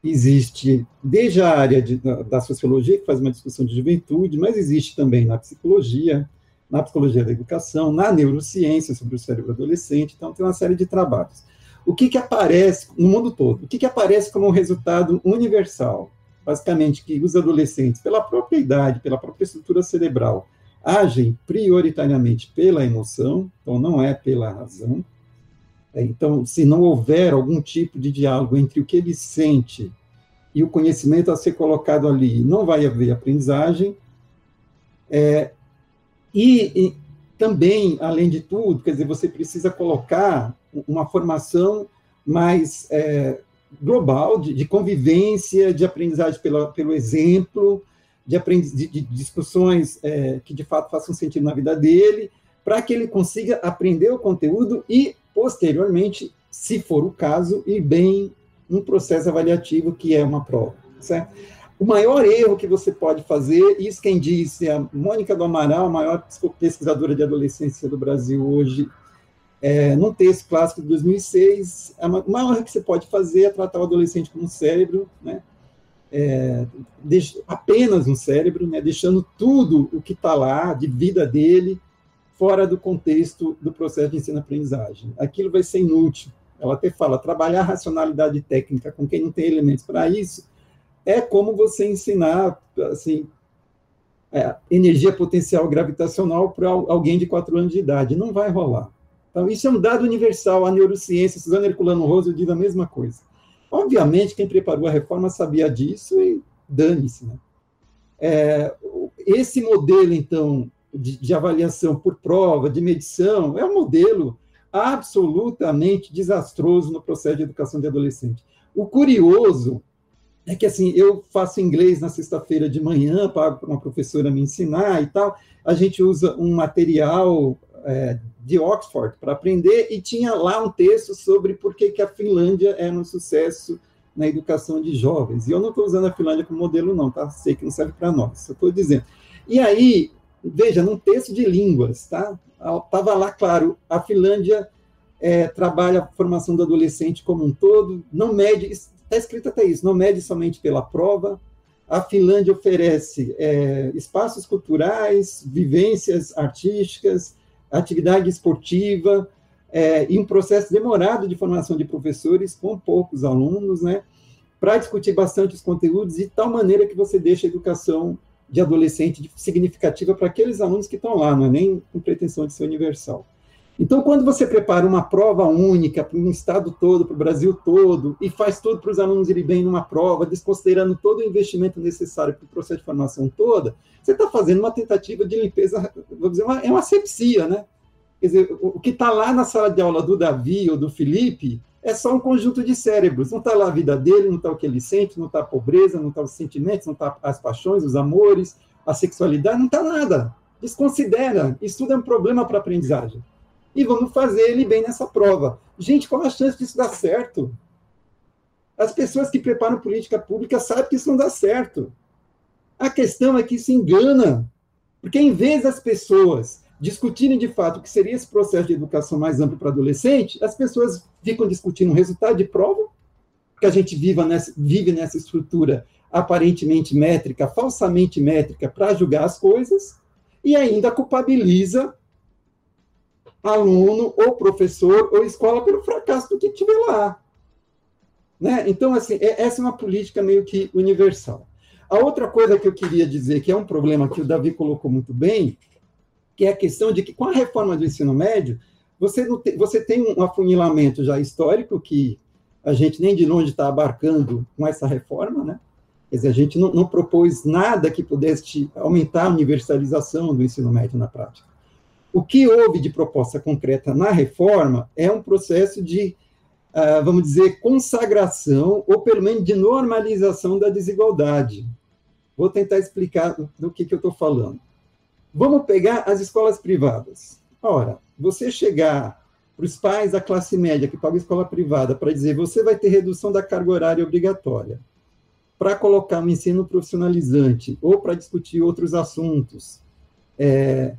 Existe desde a área de, da, da sociologia, que faz uma discussão de juventude, mas existe também na psicologia, na psicologia da educação, na neurociência sobre o cérebro adolescente, então tem uma série de trabalhos. O que, que aparece no mundo todo? O que, que aparece como um resultado universal? basicamente que os adolescentes, pela própria idade, pela própria estrutura cerebral, agem prioritariamente pela emoção, então não é pela razão. É, então, se não houver algum tipo de diálogo entre o que ele sente e o conhecimento a ser colocado ali, não vai haver aprendizagem. É, e, e também, além de tudo, quer dizer, você precisa colocar uma formação mais é, global de, de, convivência, de aprendizagem pela, pelo exemplo, de, aprendiz, de, de discussões é, que de fato façam sentido na vida dele, para que ele consiga aprender o conteúdo e, posteriormente, se for o caso, ir bem num processo avaliativo que é uma prova, certo? O maior erro que você pode fazer, isso quem disse é a Mônica do Amaral, a maior pesquisadora de adolescência do Brasil hoje, é, num texto clássico de 2006, a maior que você pode fazer é tratar o adolescente como um cérebro, né? É, apenas um cérebro, né? deixando tudo o que está lá, de vida dele, fora do contexto do processo de ensino-aprendizagem. Aquilo vai ser inútil. Ela até fala, trabalhar racionalidade técnica com quem não tem elementos para isso é como você ensinar assim, é, energia potencial gravitacional para alguém de quatro anos de idade. Não vai rolar. Então, isso é um dado universal. A neurociência, Suzana Herculano Rosa diz a mesma coisa. Obviamente, quem preparou a reforma sabia disso e dane-se. Né? É, esse modelo, então, de, de, avaliação por prova, de medição, é um modelo absolutamente desastroso no processo de educação de adolescente. O curioso é que, assim, eu faço inglês na sexta-feira de manhã, para uma professora me ensinar e tal, a gente usa um material é, de Oxford para aprender e tinha lá um texto sobre por que, que a Finlândia era um sucesso na educação de jovens. E eu não estou usando a Finlândia como modelo, não, tá? Sei que não serve para nós, eu estou dizendo. E aí, veja, num texto de línguas, tá? Estava lá, claro, a Finlândia é, trabalha a formação do adolescente como um todo, não mede, está escrito até isso, não mede somente pela prova. A Finlândia oferece é, espaços culturais, vivências artísticas, atividade esportiva é, e um processo demorado de formação de professores com poucos alunos, né, para discutir bastante os conteúdos de tal maneira que você deixa a educação de adolescente significativa para aqueles alunos que estão lá, não é nem com pretensão de ser universal. Então, quando você prepara uma prova única para um estado todo, para o Brasil todo, e faz tudo para os alunos irem bem numa prova, desconsiderando todo o investimento necessário para o processo de formação toda, você está fazendo uma tentativa de limpeza, vou dizer, uma, é uma sepsia, né? Quer dizer, o, que está lá na sala de aula do Davi ou do Felipe é só um conjunto de cérebros. Não está lá a vida dele, não está o que ele sente, não está a pobreza, não está os sentimentos, não está as paixões, os amores, a sexualidade, não está nada. Desconsidera. Isso tudo é um problema para a aprendizagem e vamos fazer ele bem nessa prova. Gente, qual a chance disso dar certo? As pessoas que preparam política pública sabem que isso não dá certo. A questão é que se engana, porque em vez das pessoas discutirem de fato o que seria esse processo de educação mais amplo para adolescente, as pessoas ficam discutindo o resultado de prova, que a gente nessa, vive nessa estrutura aparentemente métrica, falsamente métrica, para julgar as coisas, e ainda culpabiliza aluno, ou professor, ou escola pelo fracasso do que tiver lá. Né? Então, assim, é, essa é uma política meio que universal. A outra coisa que eu queria dizer, que é um problema que o Davi colocou muito bem, que é a questão de que com a reforma do ensino médio, você, tem, você tem um afunilamento já histórico que a gente nem de longe está abarcando com essa reforma, né? Quer dizer, a gente não, não propôs nada que pudesse aumentar a universalização do ensino médio na prática. O que houve de proposta concreta na reforma é um processo de, uh, vamos dizer, consagração, ou pelo menos de normalização da desigualdade. Vou tentar explicar do, que, que eu estou falando. Vamos pegar as escolas privadas. Ora, você chegar para os pais da classe média que pagam escola privada para dizer você vai ter redução da carga horária obrigatória, para colocar um ensino profissionalizante ou para discutir outros assuntos, é,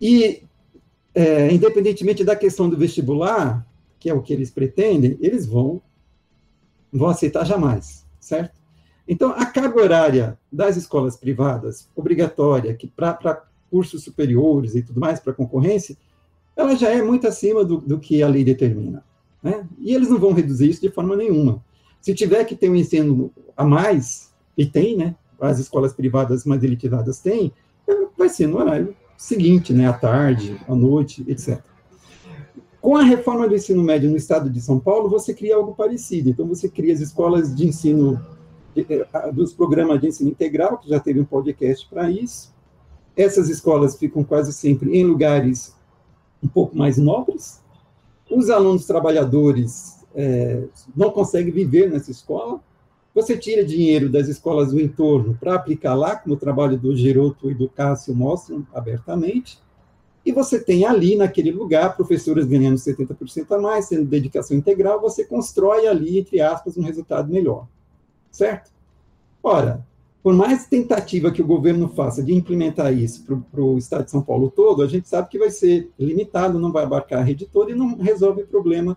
e é, independentemente da questão do vestibular, que é o que eles pretendem, eles vão vão aceitar jamais, certo? Então, a carga horária das escolas privadas, obrigatória, que para cursos superiores e tudo mais, para concorrência, ela já é muito acima do, do que a lei determina. Né? E eles não vão reduzir isso de forma nenhuma. Se tiver que ter um ensino a mais, e tem, né? As escolas privadas mais elitizadas têm, vai ser no horário seguinte, né? À tarde, à noite, etc. Com a reforma do ensino médio no estado de São Paulo, você cria algo parecido. Então, você cria as escolas de ensino, eh, dos programas de ensino integral, que já teve um podcast para isso. Essas escolas ficam quase sempre em lugares um pouco mais nobres. Os alunos trabalhadores é, não conseguem viver nessa escola. Você tira dinheiro das escolas do entorno para aplicar lá, como o trabalho do Geroto e do Cássio mostram abertamente. E você tem ali, naquele lugar, professores ganhando 70% a mais, sendo dedicação integral, você constrói ali, entre aspas, um resultado melhor. Certo? Ora, por mais tentativa que o governo faça de implementar isso para o estado de São Paulo todo, a gente sabe que vai ser limitado, não vai abarcar a rede toda e não resolve o problema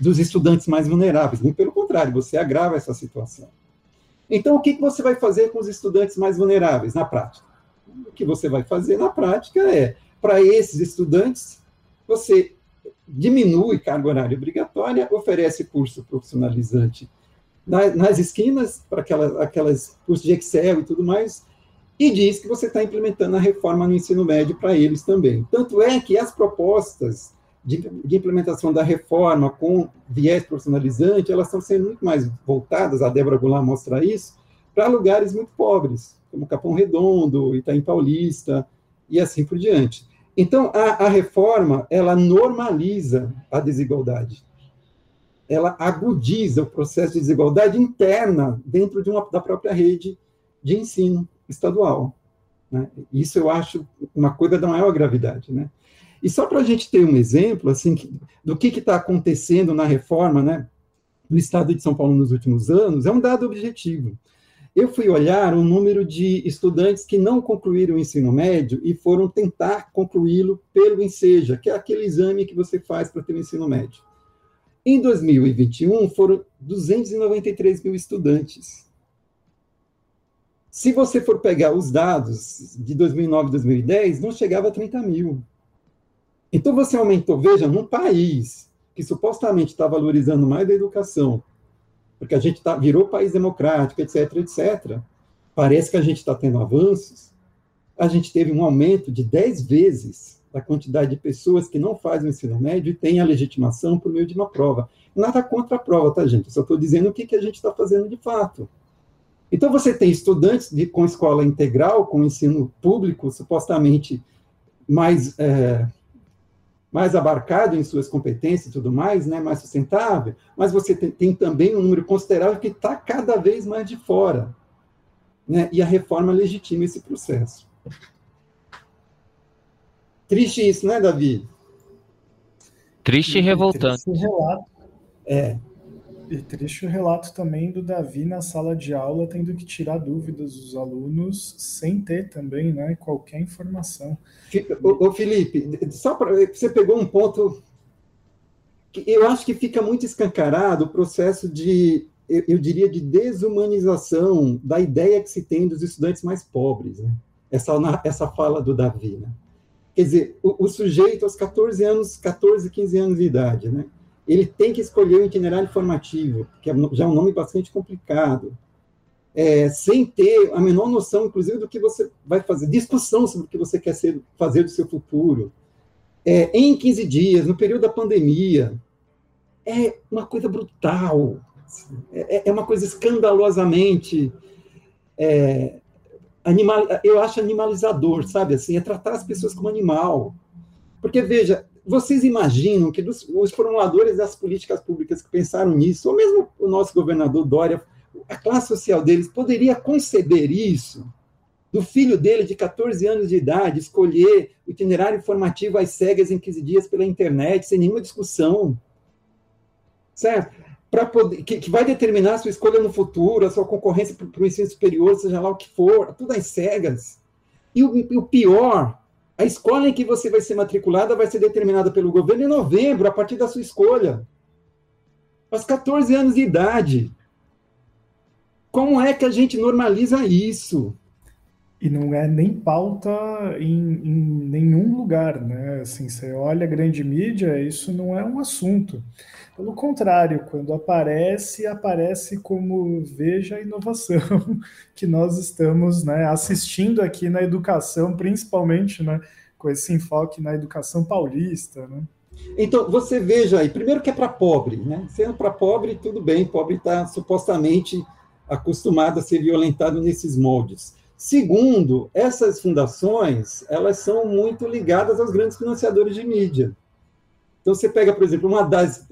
dos estudantes mais vulneráveis. Muito pelo contrário, você agrava essa situação. Então, o que, você vai fazer com os estudantes mais vulneráveis na prática? O que você vai fazer na prática é, para esses estudantes, você diminui carga horária obrigatória, oferece curso profissionalizante nas esquinas, para aquelas, aquelas cursos de Excel e tudo mais, e diz que você está implementando a reforma no ensino médio para eles também. Tanto é que as propostas de, de, implementação da reforma com viés profissionalizante, elas estão sendo muito mais voltadas, a Débora Goulart mostra isso, para lugares muito pobres, como Capão Redondo, Itaim Paulista, e assim por diante. Então, a, a reforma, ela normaliza a desigualdade ela agudiza o processo de desigualdade interna dentro de uma, da própria rede de ensino estadual. Né? Isso eu acho uma coisa da maior gravidade. Né? E só para a gente ter um exemplo assim, do que está acontecendo na reforma né, no estado de São Paulo nos últimos anos, é um dado objetivo. Eu fui olhar o número de estudantes que não concluíram o ensino médio e foram tentar concluí-lo pelo ENSEJA, que é aquele exame que você faz para ter o ensino médio. Em 2021, foram 293 mil estudantes. Se você for pegar os dados de 2009 e 2010, não chegava a 30 mil. Então, você aumentou, veja, num país que supostamente está valorizando mais a educação, porque a gente tá, virou país democrático, etc., etc., parece que a gente está tendo avanços, a gente teve um aumento de 10 vezes da quantidade de pessoas que não fazem o ensino médio e têm a legitimação por meio de uma prova. Nada contra a prova, tá, gente? Eu só estou dizendo o que, que a gente está fazendo de fato. Então, você tem estudantes de, com escola integral, com ensino público, supostamente mais, é, mais abarcado em suas competências e tudo mais, né, mais sustentável, mas você tem, tem também um número considerável que está cada vez mais de fora. Né, e a reforma legitima esse processo. Triste isso, né, Davi? Triste e revoltante. Triste relato. É. E triste o relato também do Davi na sala de aula, tendo que tirar dúvidas dos alunos sem ter também né, qualquer informação. Ô, Felipe, só para você pegou um ponto que eu acho que fica muito escancarado o processo de, eu, eu, diria, de desumanização da ideia que se tem dos estudantes mais pobres. Né? Essa, essa fala do Davi. Né? Quer dizer, o, o, sujeito aos 14 anos, 14, 15 anos de idade, né? Ele tem que escolher o itinerário formativo, que é já é um nome bastante complicado, é, sem ter a menor noção, inclusive, do que você vai fazer, discussão sobre o que você quer ser, fazer do seu futuro. É, em 15 dias, no período da pandemia, é uma coisa brutal, é, é uma coisa escandalosamente é, animal, eu acho animalizador, sabe? Assim, é tratar as pessoas como animal. Porque, veja, vocês imaginam que dos, os formuladores das políticas públicas que pensaram nisso, ou mesmo o nosso governador Dória, a classe social deles poderia conceber isso? do filho dele de 14 anos de idade escolher o itinerário informativo às cegas em 15 dias pela internet, sem nenhuma discussão. Certo? Poder, que, que, vai determinar a sua escolha no futuro, a sua concorrência para o ensino superior, seja lá o que for, tudo às cegas. E o, e o pior, a escola em que você vai ser matriculada vai ser determinada pelo governo em novembro, a partir da sua escolha. Aos 14 anos de idade. Como é que a gente normaliza isso? E não é nem pauta em, em, nenhum lugar, né? Assim, você olha a grande mídia, isso não é um assunto. Pelo contrário, quando aparece, aparece como veja a inovação que nós estamos né, assistindo aqui na educação, principalmente né, com esse enfoque na educação paulista. Né? Então, você veja aí, primeiro que é para pobre, né? Sendo para pobre, tudo bem, pobre está supostamente acostumado a ser violentado nesses moldes. Segundo, essas fundações, elas são muito ligadas aos grandes financiadores de mídia. Então, você pega, por exemplo, uma das.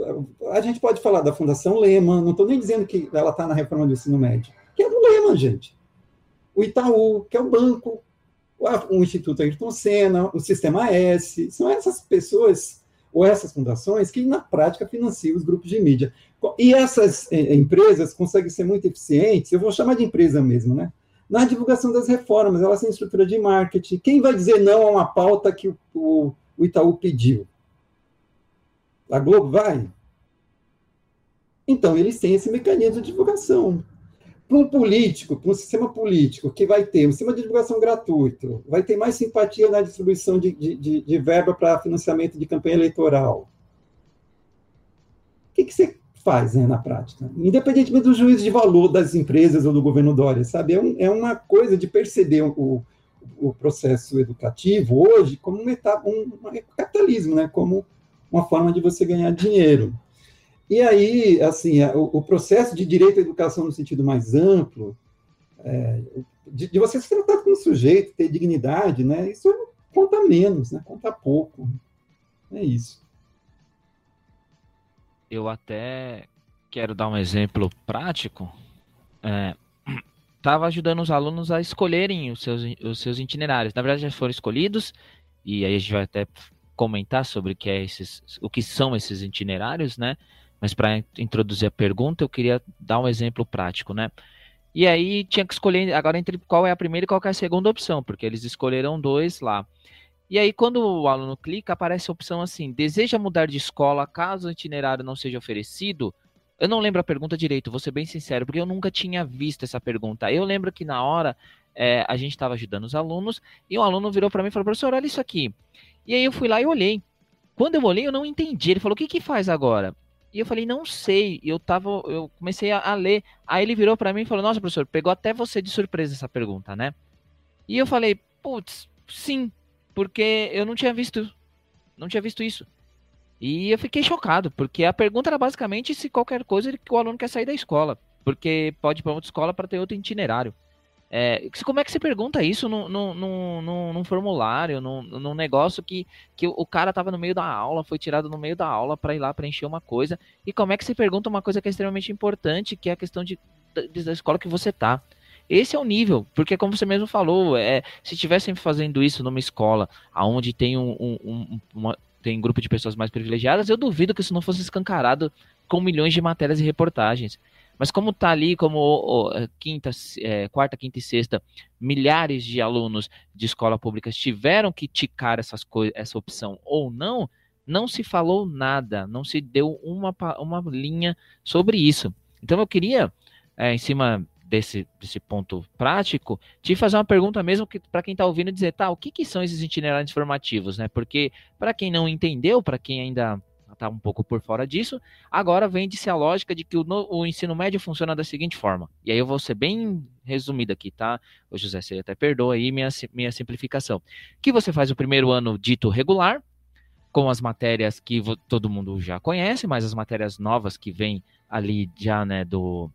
A gente pode falar da Fundação Lehman, não estou nem dizendo que ela está na reforma do ensino médio, que é do Lehman, gente. O Itaú, que é o banco, o Instituto Ayrton Senna, o Sistema S, são essas pessoas ou essas fundações que, na prática, financiam os grupos de mídia. E essas eh, empresas conseguem ser muito eficientes, eu vou chamar de empresa mesmo, né? Na divulgação das reformas, elas têm estrutura de marketing. Quem vai dizer não a uma pauta que o, o, o Itaú pediu? A Globo vai? Então, eles têm esse mecanismo de divulgação. Para um político, para um sistema político que vai ter um sistema de divulgação gratuito, vai ter mais simpatia na distribuição de, de, de, verba para financiamento de campanha eleitoral. O que, que você faz né, na prática, independentemente do juízo de valor das empresas ou do governo Dória, sabe? É, um, é uma coisa de perceber o, o processo educativo hoje como uma etapa, um, um capitalismo, né? Como uma forma de você ganhar dinheiro. E aí, assim, o, o processo de direito à educação no sentido mais amplo, é, de, de, você se tratar como sujeito, ter dignidade, né? Isso conta menos, né? Conta pouco. É isso eu até quero dar um exemplo prático. É, estava ajudando os alunos a escolherem os seus, os seus itinerários. Na verdade, já foram escolhidos, e aí a gente vai até comentar sobre o que, é esses, o que são esses itinerários, né? Mas para introduzir a pergunta, eu queria dar um exemplo prático, né? E aí tinha que escolher agora entre qual é a primeira e qual é a segunda opção, porque eles escolheram dois lá. E aí, quando o aluno clica, aparece a opção assim: deseja mudar de escola caso o itinerário não seja oferecido? Eu não lembro a pergunta direito, vou ser bem sincero, porque eu nunca tinha visto essa pergunta. Eu lembro que na hora é, a gente estava ajudando os alunos e um aluno virou para mim e falou: professor, olha isso aqui. E aí eu fui lá e olhei. Quando eu olhei, eu não entendi. Ele falou: o que, que faz agora? E eu falei, não sei. E eu tava, eu comecei a, a ler. Aí ele virou para mim e falou: Nossa, professor, pegou até você de surpresa essa pergunta, né? E eu falei, putz, sim porque eu não tinha visto, não tinha visto isso. E eu fiquei chocado, porque a pergunta era basicamente se qualquer coisa que o aluno quer sair da escola, porque pode ir para outra escola para ter outro itinerário. É, como é que você pergunta isso num, num, num, num formulário, num, num, negócio que, que o cara estava no meio da aula, foi tirado no meio da aula para ir lá preencher uma coisa? E como é que você pergunta uma coisa que é extremamente importante, que é a questão de, de da escola que você está? Esse é o nível, porque como você mesmo falou, é, se estivessem fazendo isso numa escola onde tem um, um, um uma, tem grupo de pessoas mais privilegiadas, eu duvido que isso não fosse escancarado com milhões de matérias e reportagens. Mas como tá ali, como oh, quinta, é, quarta, quinta e sexta, milhares de alunos de escola pública tiveram que ticar essas essa opção ou não, não se falou nada, não se deu uma, uma linha sobre isso. Então eu queria, é, em cima desse, desse ponto prático, te fazer uma pergunta mesmo que para quem está ouvindo dizer, tá, o que, que são esses itinerários formativos, né? Porque para quem não entendeu, para quem ainda está um pouco por fora disso, agora vende-se a lógica de que o, o, ensino médio funciona da seguinte forma. E aí eu vou ser bem resumido aqui, tá? O José, você até perdoa aí minha, minha simplificação. Que você faz o primeiro ano dito regular, com as matérias que todo mundo já conhece, mas as matérias novas que vêm ali já, né, do,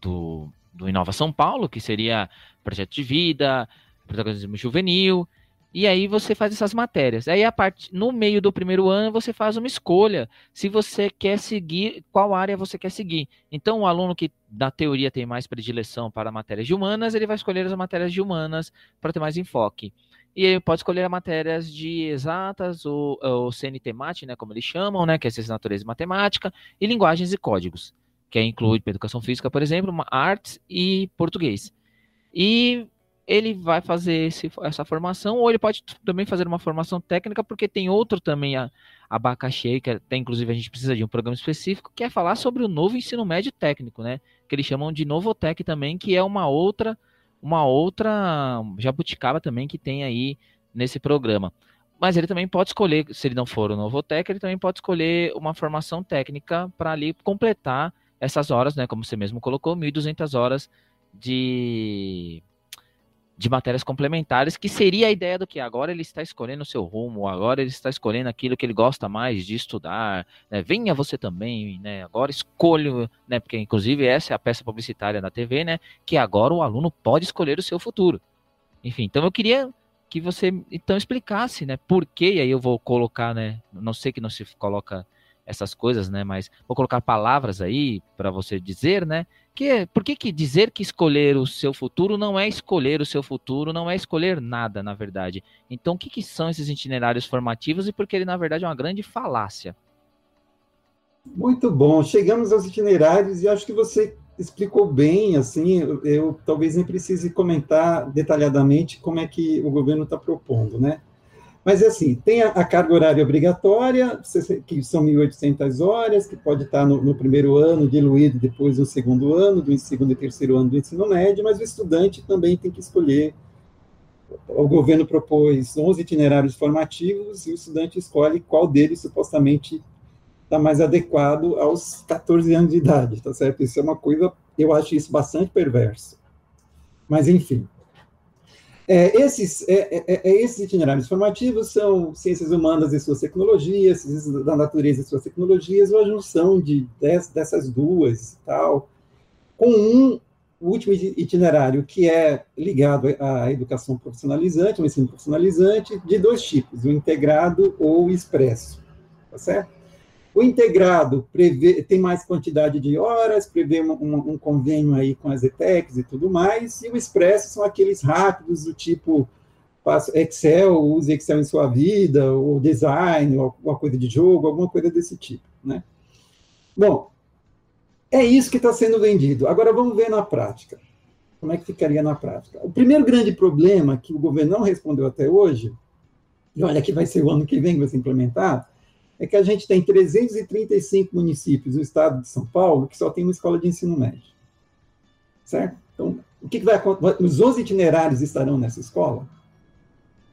do do Inova São Paulo, que seria projeto de vida, protagonismo juvenil. E aí você faz essas matérias. Aí a parte no meio do primeiro ano você faz uma escolha se você quer seguir qual área você quer seguir. Então o aluno que da teoria tem mais predileção para matérias de humanas, ele vai escolher as matérias de humanas para ter mais enfoque. E ele pode escolher as matérias de exatas ou, ou CNT Mate, né, como eles chamam, né, que é ciência natureza e matemática, e linguagens e códigos, que é inclui educação física, por exemplo, artes e português. E ele vai fazer esse, essa formação, ou ele pode também fazer uma formação técnica, porque tem outro também, a, abacaxi, que até inclusive a gente precisa de um programa específico, que é falar sobre o novo ensino médio técnico, né? Que eles chamam de Novotec também, que é uma outra, uma outra jabuticaba também que tem aí nesse programa. Mas ele também pode escolher, se ele não for o Novotec, ele também pode escolher uma formação técnica para ali completar essas horas, né? Como você mesmo colocou, 1.200 horas de de matérias complementares, que seria a ideia do que agora ele está escolhendo o seu rumo, agora ele está escolhendo aquilo que ele gosta mais de estudar, né? venha você também, né? agora escolha, né? porque inclusive essa é a peça publicitária da TV, né? que agora o aluno pode escolher o seu futuro. Enfim, então eu queria que você então explicasse, né, por que, e aí eu vou colocar, né, não sei que não se coloca essas coisas, né, mas vou colocar palavras aí para você dizer, né, que, por que, que dizer que escolher o seu futuro não é escolher o seu futuro, não é escolher nada, na verdade? Então, o que, que são esses itinerários formativos e por que ele, na verdade, é uma grande falácia? Muito bom. Chegamos aos itinerários e acho que você explicou bem, assim, eu, eu talvez nem precise comentar detalhadamente como é que o governo está propondo, né? Mas, assim, tem a, a, carga horária obrigatória, que são 1.800 horas, que pode estar no, no, primeiro ano, diluído depois no segundo ano, do segundo e terceiro ano do ensino médio, mas o estudante também tem que escolher. O governo propôs 11 itinerários formativos e o estudante escolhe qual deles supostamente está mais adequado aos 14 anos de idade, tá certo? Isso é uma coisa, eu acho isso bastante perverso. Mas, enfim. É, esses, é, é, é, esses itinerários formativos são ciências humanas e suas tecnologias, ciências da natureza e suas tecnologias, uma junção de, dessas duas e tal, com um último itinerário que é ligado à educação profissionalizante, ao ensino profissionalizante, de dois tipos, o integrado ou o expresso, tá certo? O integrado prevê, tem mais quantidade de horas, prevê um, um, um convênio aí com as ETECs e tudo mais, e o expresso são aqueles rápidos do tipo Excel, use Excel em sua vida, ou design, ou alguma coisa de jogo, alguma coisa desse tipo, né? Bom, é isso que está sendo vendido. Agora vamos ver na prática. Como é que ficaria na prática? O primeiro grande problema que o governo não respondeu até hoje, e olha que vai ser o ano que vem que vai ser implementado, é que a gente tem 335 municípios no estado de São Paulo que só tem uma escola de ensino médio. Certo? Então, o que, vai acontecer? Os 11 itinerários estarão nessa escola?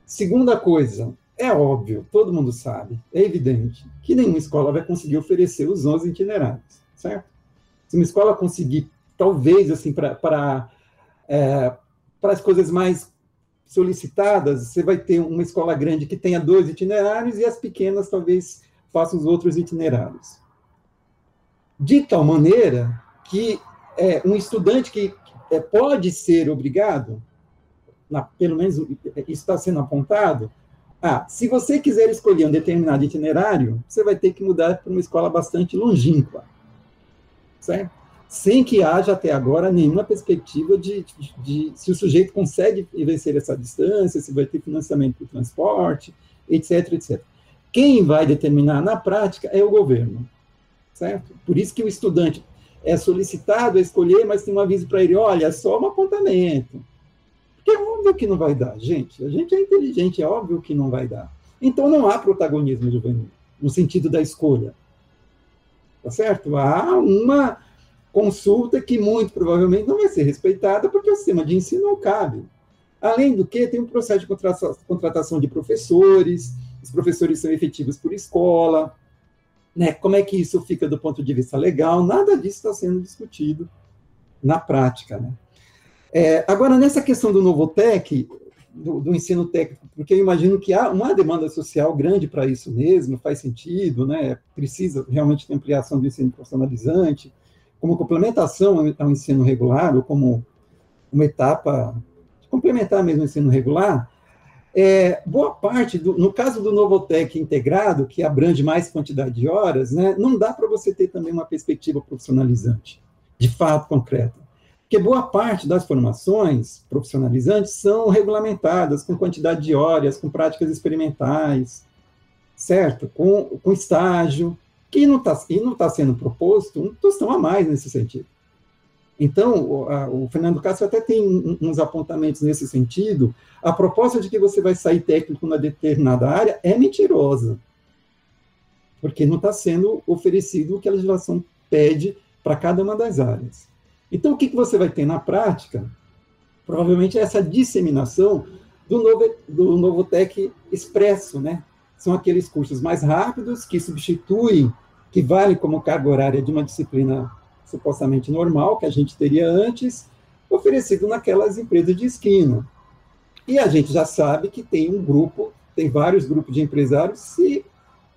Segunda coisa, é óbvio, todo mundo sabe, é evidente, que nenhuma escola vai conseguir oferecer os 11 itinerários, certo? Se uma escola conseguir, talvez, assim, para é, as coisas mais solicitadas, você vai ter uma escola grande que tenha dois itinerários e as pequenas, talvez, faça os outros itinerários. De tal maneira que é, um estudante que é, pode ser obrigado, na, pelo menos isso está sendo apontado, ah, se você quiser escolher um determinado itinerário, você vai ter que mudar para uma escola bastante longínqua, certo? Sem que haja até agora nenhuma perspectiva de, de, de se o sujeito consegue vencer essa distância, se vai ter financiamento para o transporte, etc, etc. Quem vai determinar na prática é o governo, certo? Por isso que o estudante é solicitado a escolher, mas tem um aviso para ele, olha, é só um apontamento. Porque é óbvio que não vai dar, gente. A gente é inteligente, é óbvio que não vai dar. Então não há protagonismo juvenil, no sentido da escolha. Tá certo? Há uma consulta que muito provavelmente não vai ser respeitada, porque o sistema de ensino não cabe. Além do que, tem um processo de contratação de professores, os professores são efetivos por escola, né? Como é que isso fica do ponto de vista legal? Nada disso está sendo discutido na prática, né? É, agora, nessa questão do Novotec, do, do, ensino técnico, porque eu imagino que há uma demanda social grande para isso mesmo, faz sentido, né? Precisa realmente ter ampliação do ensino profissionalizante, como complementação ao ensino regular, ou como uma etapa complementar mesmo o ensino regular, É, boa parte, do, no caso do Novotec integrado, que abrange mais quantidade de horas, né, não dá para você ter também uma perspectiva profissionalizante, de fato concreta. Porque boa parte das formações profissionalizantes são regulamentadas com quantidade de horas, com práticas experimentais, certo? Com, com estágio, que não está tá sendo proposto um tostão a mais nesse sentido. Então, o, Fernando Castro até tem uns apontamentos nesse sentido. A proposta de que você vai sair técnico na determinada área é mentirosa, porque não está sendo oferecido o que a legislação pede para cada uma das áreas. Então, o que, que você vai ter na prática? Provavelmente é essa disseminação do novo, do Novotec Expresso, né? São aqueles cursos mais rápidos que substituem, que valem como carga horária de uma disciplina supostamente normal, que a gente teria antes, oferecido naquelas empresas de esquina. E a gente já sabe que tem um grupo, tem vários grupos de empresários se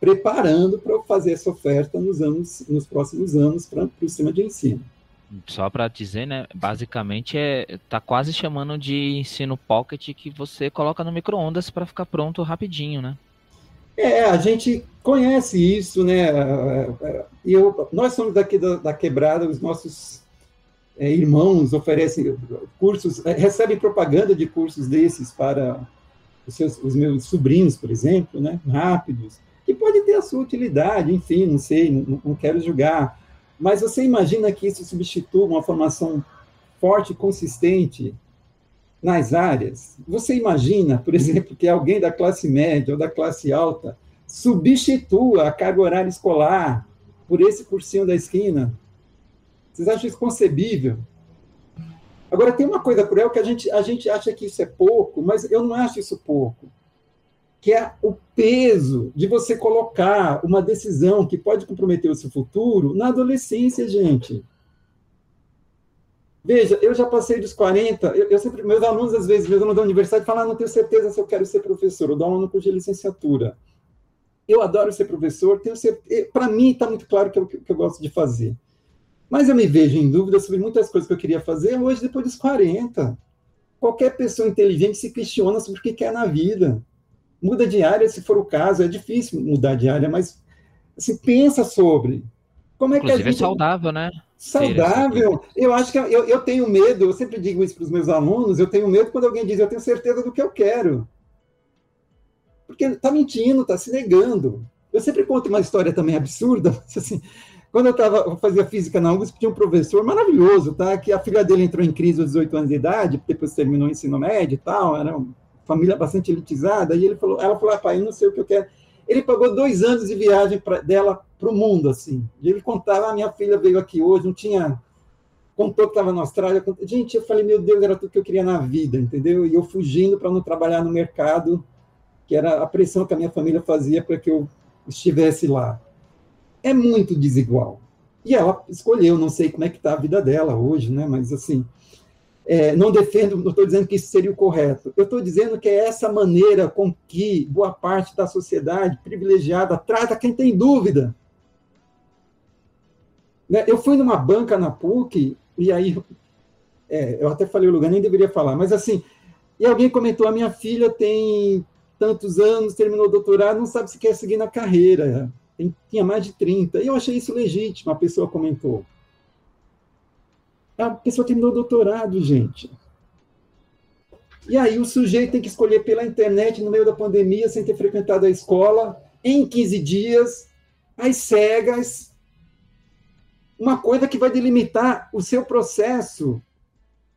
preparando para fazer essa oferta nos anos, nos próximos anos para o sistema de ensino. Só para dizer, né? Basicamente é tá quase chamando de ensino pocket que você coloca no micro-ondas para ficar pronto rapidinho, né? É, a gente conhece isso, né? Eu, nós somos daqui da, da quebrada, os nossos é, irmãos oferecem cursos, é, recebem propaganda de cursos desses para os, seus, os meus sobrinhos, por exemplo, né? Rápidos, que pode ter a sua utilidade, enfim, não sei, não, não quero julgar. Mas você imagina que isso substitua uma formação forte, consistente, nas áreas. Você imagina, por exemplo, que alguém da classe média ou da classe alta substitua a carga horária escolar por esse cursinho da esquina? Vocês acham isso concebível? Agora, tem uma coisa cruel que a gente, a gente acha que isso é pouco, mas eu não acho isso pouco. Que é o peso de você colocar uma decisão que pode comprometer o seu futuro na adolescência, gente. Veja, eu já passei dos 40, eu, eu, sempre, meus alunos, às vezes, meus alunos da universidade falam, ah, não tenho certeza se eu quero ser professor, eu dou um no curso de licenciatura. Eu adoro ser professor, tenho para mim está muito claro que é o que, que eu gosto de fazer. Mas eu me vejo em dúvida sobre muitas coisas que eu queria fazer hoje, depois dos 40. Qualquer pessoa inteligente se questiona sobre o que quer na vida. Muda de área, se for o caso, é difícil mudar de área, mas assim, pensa sobre. Como é Inclusive que a é gente... é saudável, né? Saudável. Eu acho que eu, eu tenho medo, eu sempre digo isso para os meus alunos, eu tenho medo quando alguém diz eu tenho certeza do que eu quero. Porque está mentindo, está se negando. Eu sempre conto uma história também absurda, assim, quando eu tava, fazia física na USP, tinha um professor maravilhoso, tá? Que a filha dele entrou em crise aos 18 anos de idade, depois terminou o ensino médio e tal, era uma família bastante elitizada, e ele falou, ela falou, ah, pai, eu não sei o que eu quero. Ele pagou dois anos de viagem pra, dela para o mundo, assim. E ele contava, ah, minha filha veio aqui hoje, não tinha... Contou que estava na Austrália. Gente, eu falei, meu Deus, era tudo que eu queria na vida, entendeu? E eu fugindo para não trabalhar no mercado, que era a pressão que a minha família fazia para que eu estivesse lá. É muito desigual. E ela escolheu, não sei como é que está a vida dela hoje, né? Mas assim, é, não defendo, não estou dizendo que isso seria o correto. Eu estou dizendo que é essa maneira com que boa parte da sociedade privilegiada trata quem tem dúvida. Né? Eu fui numa banca na PUC, e aí, é, eu até falei o lugar, nem deveria falar, mas assim, e alguém comentou: a minha filha tem tantos anos, terminou o doutorado, não sabe se quer seguir na carreira, tem, tinha mais de 30. E eu achei isso legítimo, a pessoa comentou. A pessoa terminou o doutorado, gente. E aí o sujeito tem que escolher pela internet, no meio da pandemia, sem ter frequentado a escola, em 15 dias, às cegas, uma coisa que vai delimitar o seu processo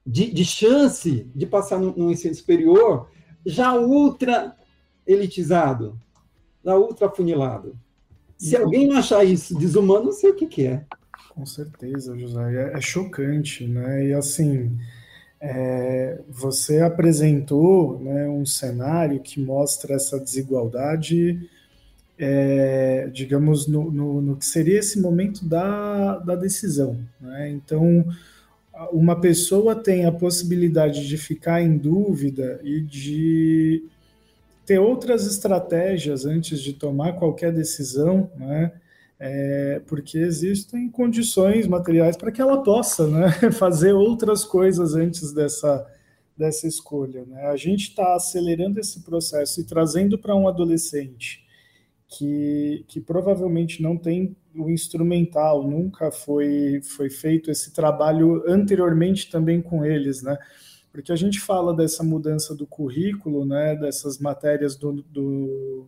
de, de chance de passar no, no, ensino superior já ultra elitizado, já ultra funilado. Se alguém não achar isso desumano, não sei o que, que é. Com certeza, José. É, é chocante, né? E assim, é, você apresentou né, um cenário que mostra essa desigualdade, é, digamos, no, no, no, que seria esse momento da, da decisão. Né? Então, uma pessoa tem a possibilidade de ficar em dúvida e de ter outras estratégias antes de tomar qualquer decisão, né? é, porque existem condições materiais para que ela possa né, fazer outras coisas antes dessa, dessa escolha. Né? A gente está acelerando esse processo e trazendo para um adolescente que, que provavelmente não tem o instrumental, nunca foi, foi feito esse trabalho anteriormente também com eles, né? Porque a gente fala dessa mudança do currículo, né, dessas matérias do, do,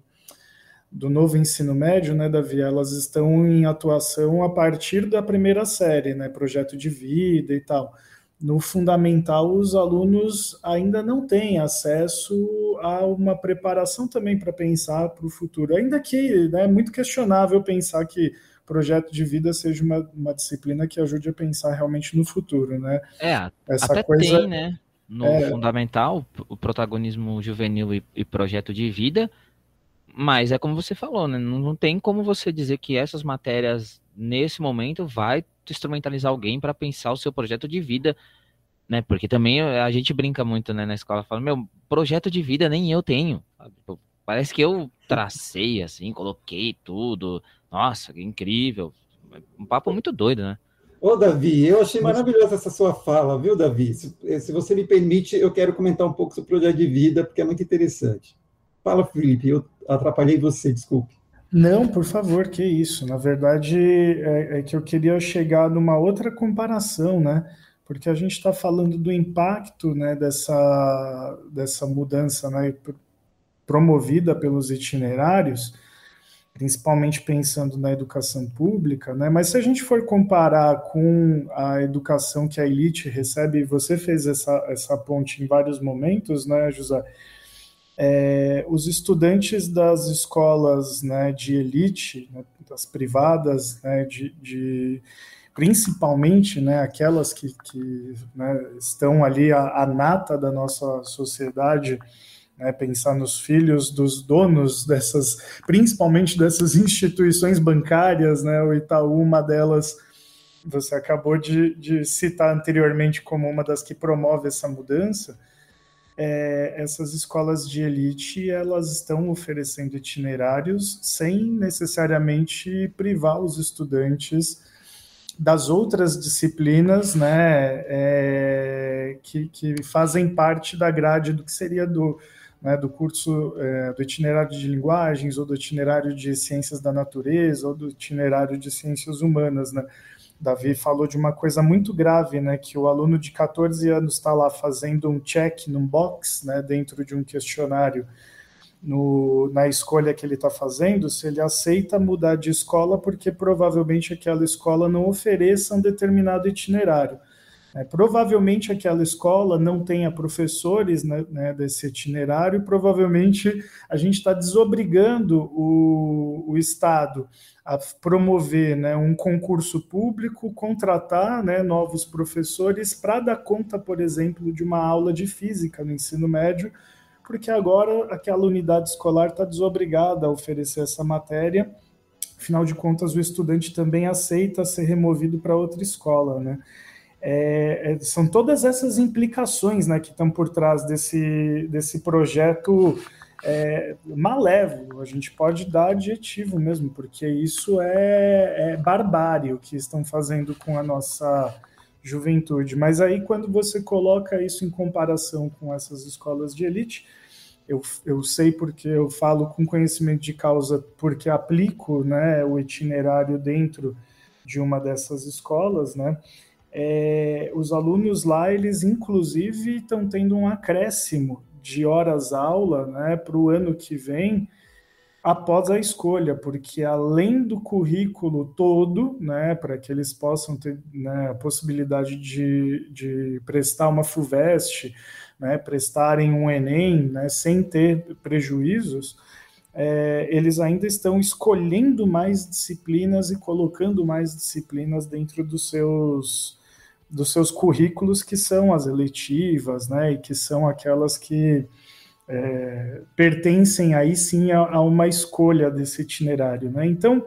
do novo ensino médio, né, Davi, elas estão em atuação a partir da primeira série, né, projeto de vida e tal no fundamental, os alunos ainda não têm acesso a uma preparação também para pensar para o futuro. Ainda que né, é muito questionável pensar que projeto de vida seja uma, uma disciplina que ajude a pensar realmente no futuro, né? É, Essa até coisa... tem, né? No é... fundamental, o protagonismo juvenil e, e, projeto de vida, mas é como você falou, né? Não, tem como você dizer que essas matérias, nesse momento, vai instrumentalizar alguém para pensar o seu projeto de vida, né? Porque também a gente brinca muito, né, na escola, fala, meu, projeto de vida nem eu tenho. Parece que eu tracei assim, coloquei tudo. Nossa, que incrível. Um papo muito doido, né? Ô, Davi, eu achei maravilhosa essa sua fala, viu, Davi? Se, se, você me permite, eu quero comentar um pouco sobre o projeto de vida, porque é muito interessante. Fala, Felipe, eu atrapalhei você, desculpe. Não, por favor, que isso. Na verdade, é, é que eu queria chegar numa outra comparação, né? Porque a gente está falando do impacto né, dessa, dessa mudança né, promovida pelos itinerários, principalmente pensando na educação pública, né? Mas se a gente for comparar com a educação que a elite recebe, você fez essa, essa ponte em vários momentos, né, José? É, os estudantes das escolas né, de elite, né, das privadas, né, de, de, principalmente né, aquelas que, que né, estão ali a, a, nata da nossa sociedade, né, pensar nos filhos dos donos dessas, principalmente dessas instituições bancárias, né, o Itaú, uma delas, você acabou de, de citar anteriormente como uma das que promove essa mudança é, essas escolas de elite elas estão oferecendo itinerários sem necessariamente privar os estudantes das outras disciplinas, né, é, que, que fazem parte da grade do que seria do, né, do curso é, do itinerário de linguagens ou do itinerário de ciências da natureza ou do itinerário de ciências humanas, né. Davi falou de uma coisa muito grave, né, que o aluno de 14 anos está lá fazendo um check num box, né, dentro de um questionário, no, na escolha que ele está fazendo, se ele aceita mudar de escola, porque provavelmente aquela escola não ofereça um determinado itinerário. É, provavelmente aquela escola não tenha professores né, né, desse itinerário, provavelmente a gente está desobrigando o, o Estado a promover né, um concurso público, contratar né, novos professores para dar conta, por exemplo, de uma aula de física no ensino médio, porque agora aquela unidade escolar está desobrigada a oferecer essa matéria. Afinal de contas, o estudante também aceita ser removido para outra escola, né? É, é, são todas essas implicações né, que estão por trás desse, desse projeto é, malévolo. A gente pode dar adjetivo mesmo, porque isso é, é barbárie o que estão fazendo com a nossa juventude. Mas aí, quando você coloca isso em comparação com essas escolas de elite, eu, eu sei porque eu falo com conhecimento de causa, porque aplico né, o itinerário dentro de uma dessas escolas, né? É, os alunos lá, eles inclusive estão tendo um acréscimo de horas aula né, para o ano que vem após a escolha, porque além do currículo todo, né, para que eles possam ter né, a possibilidade de, de prestar uma FUVEST, né, prestarem um Enem, né, sem ter prejuízos, é, eles ainda estão escolhendo mais disciplinas e colocando mais disciplinas dentro dos seus dos seus currículos que são as eletivas, né, e que são aquelas que é, pertencem aí sim a, a, uma escolha desse itinerário, né? Então,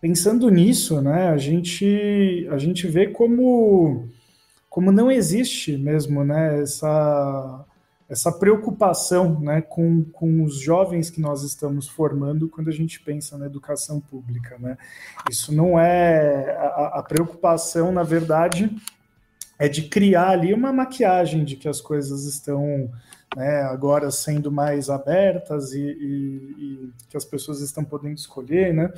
pensando nisso, né, a gente a gente vê como como não existe mesmo, né, essa essa preocupação né, com, com os jovens que nós estamos formando quando a gente pensa na educação pública. Né? Isso não é. A, a preocupação, na verdade, é de criar ali uma maquiagem de que as coisas estão né, agora sendo mais abertas e, e, e, que as pessoas estão podendo escolher, né?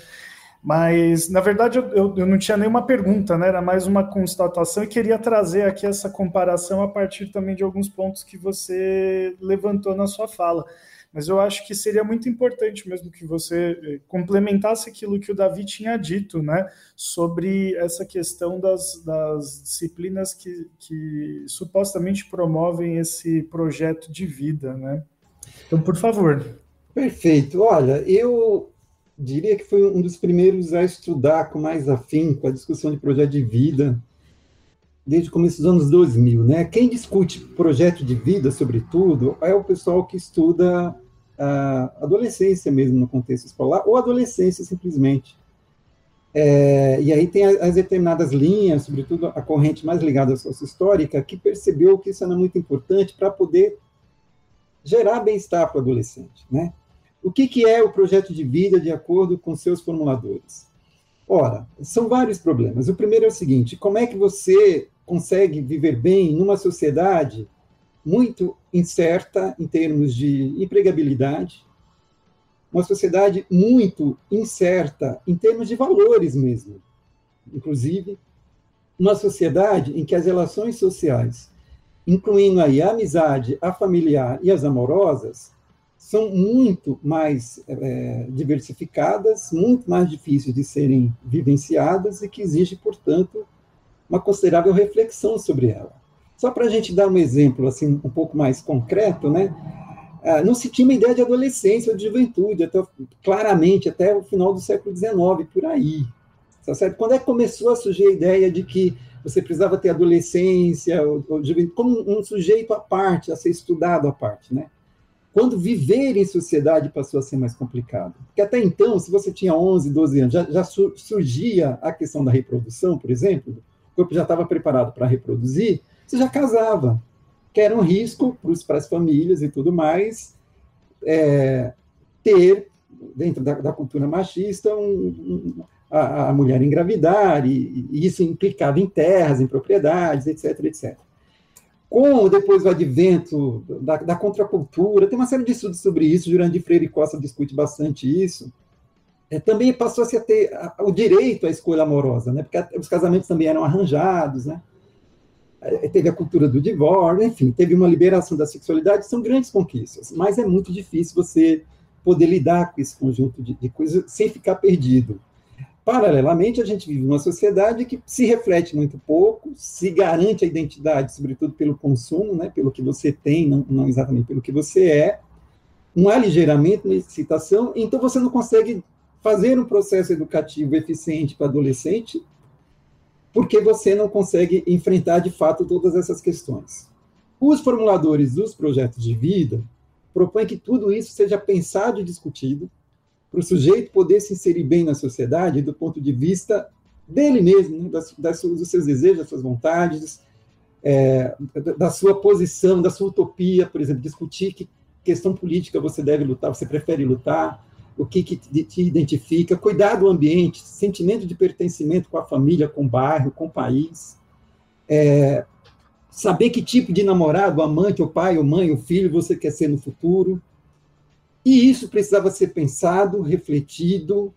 Mas, na verdade, eu, eu, não tinha nenhuma pergunta, né? Era mais uma constatação e queria trazer aqui essa comparação a partir também de alguns pontos que você levantou na sua fala mas eu acho que seria muito importante mesmo que você eh, complementasse aquilo que o Davi tinha dito, né, sobre essa questão das, das disciplinas que, que supostamente promovem esse projeto de vida, né? Então, por favor. Perfeito. Olha, eu diria que foi um dos primeiros a estudar com mais afinco a discussão de projeto de vida desde o começo dos anos 2000, né? Quem discute projeto de vida, sobretudo, é o pessoal que estuda a adolescência mesmo no contexto escolar, ou adolescência simplesmente. É, e aí tem as determinadas linhas, sobretudo a corrente mais ligada à histórica, que percebeu que isso era muito importante para poder gerar bem-estar para o adolescente. Né? O que, que é o projeto de vida de acordo com seus formuladores? Ora, são vários problemas. O primeiro é o seguinte: como é que você consegue viver bem numa sociedade muito incerta em termos de empregabilidade, uma sociedade muito incerta em termos de valores mesmo. Inclusive, uma sociedade em que as relações sociais, incluindo aí a amizade, a familiar e as amorosas, são muito mais é, diversificadas, muito mais difíceis de serem vivenciadas e que exige, portanto, uma considerável reflexão sobre ela. Só para a gente dar um exemplo assim um pouco mais concreto, né? Ah, não se tinha uma ideia de adolescência ou de juventude, até, claramente, até o final do século XIX, por aí. Tá certo? Quando é que começou a surgir a ideia de que você precisava ter adolescência ou, ou juventude como um sujeito à parte, a ser estudado à parte, né? Quando viver em sociedade passou a ser mais complicado. Porque até então, se você tinha 11, 12 anos, já, já surgia a questão da reprodução, por exemplo, o corpo já estava preparado para reproduzir, você já casava, que era um risco para as famílias e tudo mais, é, ter, dentro da, da cultura machista, um, um, a, a, mulher engravidar, e, e, isso implicava em terras, em propriedades, etc, etc. Com depois o advento da, da contracultura, tem uma série de estudos sobre isso, Jurandir Freire Costa discute bastante isso, é, também passou -se a ter o direito à escolha amorosa, né? porque os casamentos também eram arranjados, né? É, teve a cultura do divórcio, enfim, teve uma liberação da sexualidade, são grandes conquistas, mas é muito difícil você poder lidar com esse conjunto de, de coisas sem ficar perdido. Paralelamente, a gente vive uma sociedade que se reflete muito pouco, se garante a identidade, sobretudo pelo consumo, né, pelo que você tem, não, não exatamente pelo que você é, um aligeiramento na excitação, então você não consegue fazer um processo educativo eficiente para adolescente porque você não consegue enfrentar de fato todas essas questões. Os formuladores dos projetos de vida propõem que tudo isso seja pensado e discutido para o sujeito poder se inserir bem na sociedade do ponto de vista dele mesmo, né? das, das, dos seus desejos, das suas vontades, é, da sua posição, da sua utopia, por exemplo, discutir que questão política você deve lutar, você prefere lutar, o que, que te identifica, cuidar do ambiente, sentimento de pertencimento com a família, com o bairro, com o país, é, saber que tipo de namorado, amante, ou pai, ou mãe, ou filho você quer ser no futuro. E isso precisava ser pensado, refletido,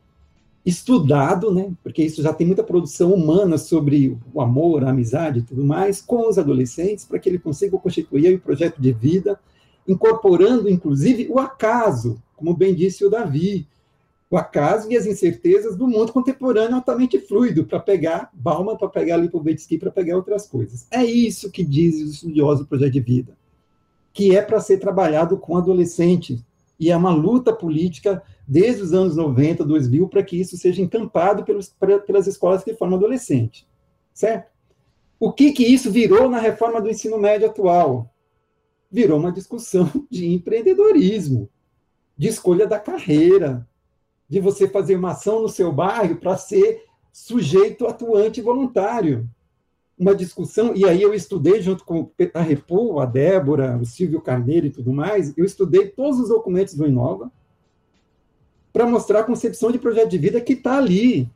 estudado, né? Porque isso já tem muita produção humana sobre o amor, a amizade e tudo mais, com os adolescentes, para que ele consiga constituir o projeto de vida, incorporando, inclusive, o acaso como bem disse o Davi, o acaso e as incertezas do mundo contemporâneo altamente fluido, para pegar Bauman, para pegar Lipovetsky, para pegar outras coisas. É isso que diz o estudioso do projeto de vida, que é para ser trabalhado com adolescentes, e é uma luta política desde os anos 90, 2000, para que isso seja encampado pelos, pra, pelas escolas que formam adolescente, certo? O que que isso virou na reforma do ensino médio atual? Virou uma discussão de empreendedorismo de escolha da carreira, de você fazer uma ação no seu bairro para ser sujeito atuante voluntário. Uma discussão, e aí eu estudei junto com a Repu, a Débora, o Silvio Carneiro e tudo mais, eu estudei todos os documentos do Inova para mostrar a concepção de projeto de vida que está ali.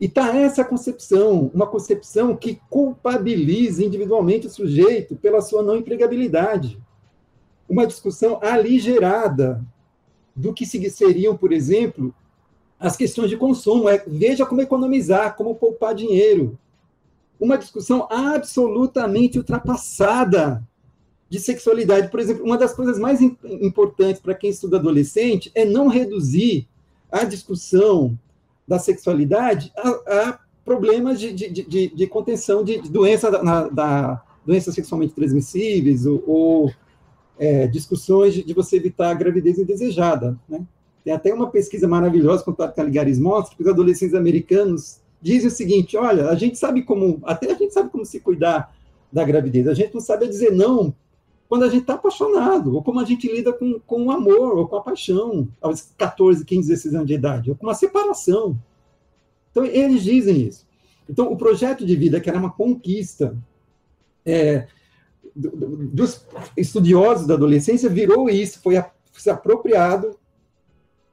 E está essa concepção, uma concepção que culpabiliza individualmente o sujeito pela sua não empregabilidade. Uma discussão aligerada do que seriam, por exemplo, as questões de consumo. É, veja como economizar, como poupar dinheiro. Uma discussão absolutamente ultrapassada de sexualidade. Por exemplo, uma das coisas mais importantes para quem estuda adolescente é não reduzir a discussão da sexualidade a, a problemas de, de, de, de, contenção de, doença na, da doenças sexualmente transmissíveis ou, ou é, discussões de, você evitar a gravidez indesejada. Né? Tem até uma pesquisa maravilhosa que o Caligares mostra que os adolescentes americanos dizem o seguinte: olha, a gente sabe como, até a gente sabe como se cuidar da gravidez, a gente não sabe dizer não quando a gente está apaixonado, ou como a gente lida com, com o amor, ou com a paixão, aos 14, 15, 16 anos de idade, ou com uma separação. Então, eles dizem isso. Então, o projeto de vida, que era uma conquista é, dos estudiosos da adolescência, virou isso, foi a, se apropriado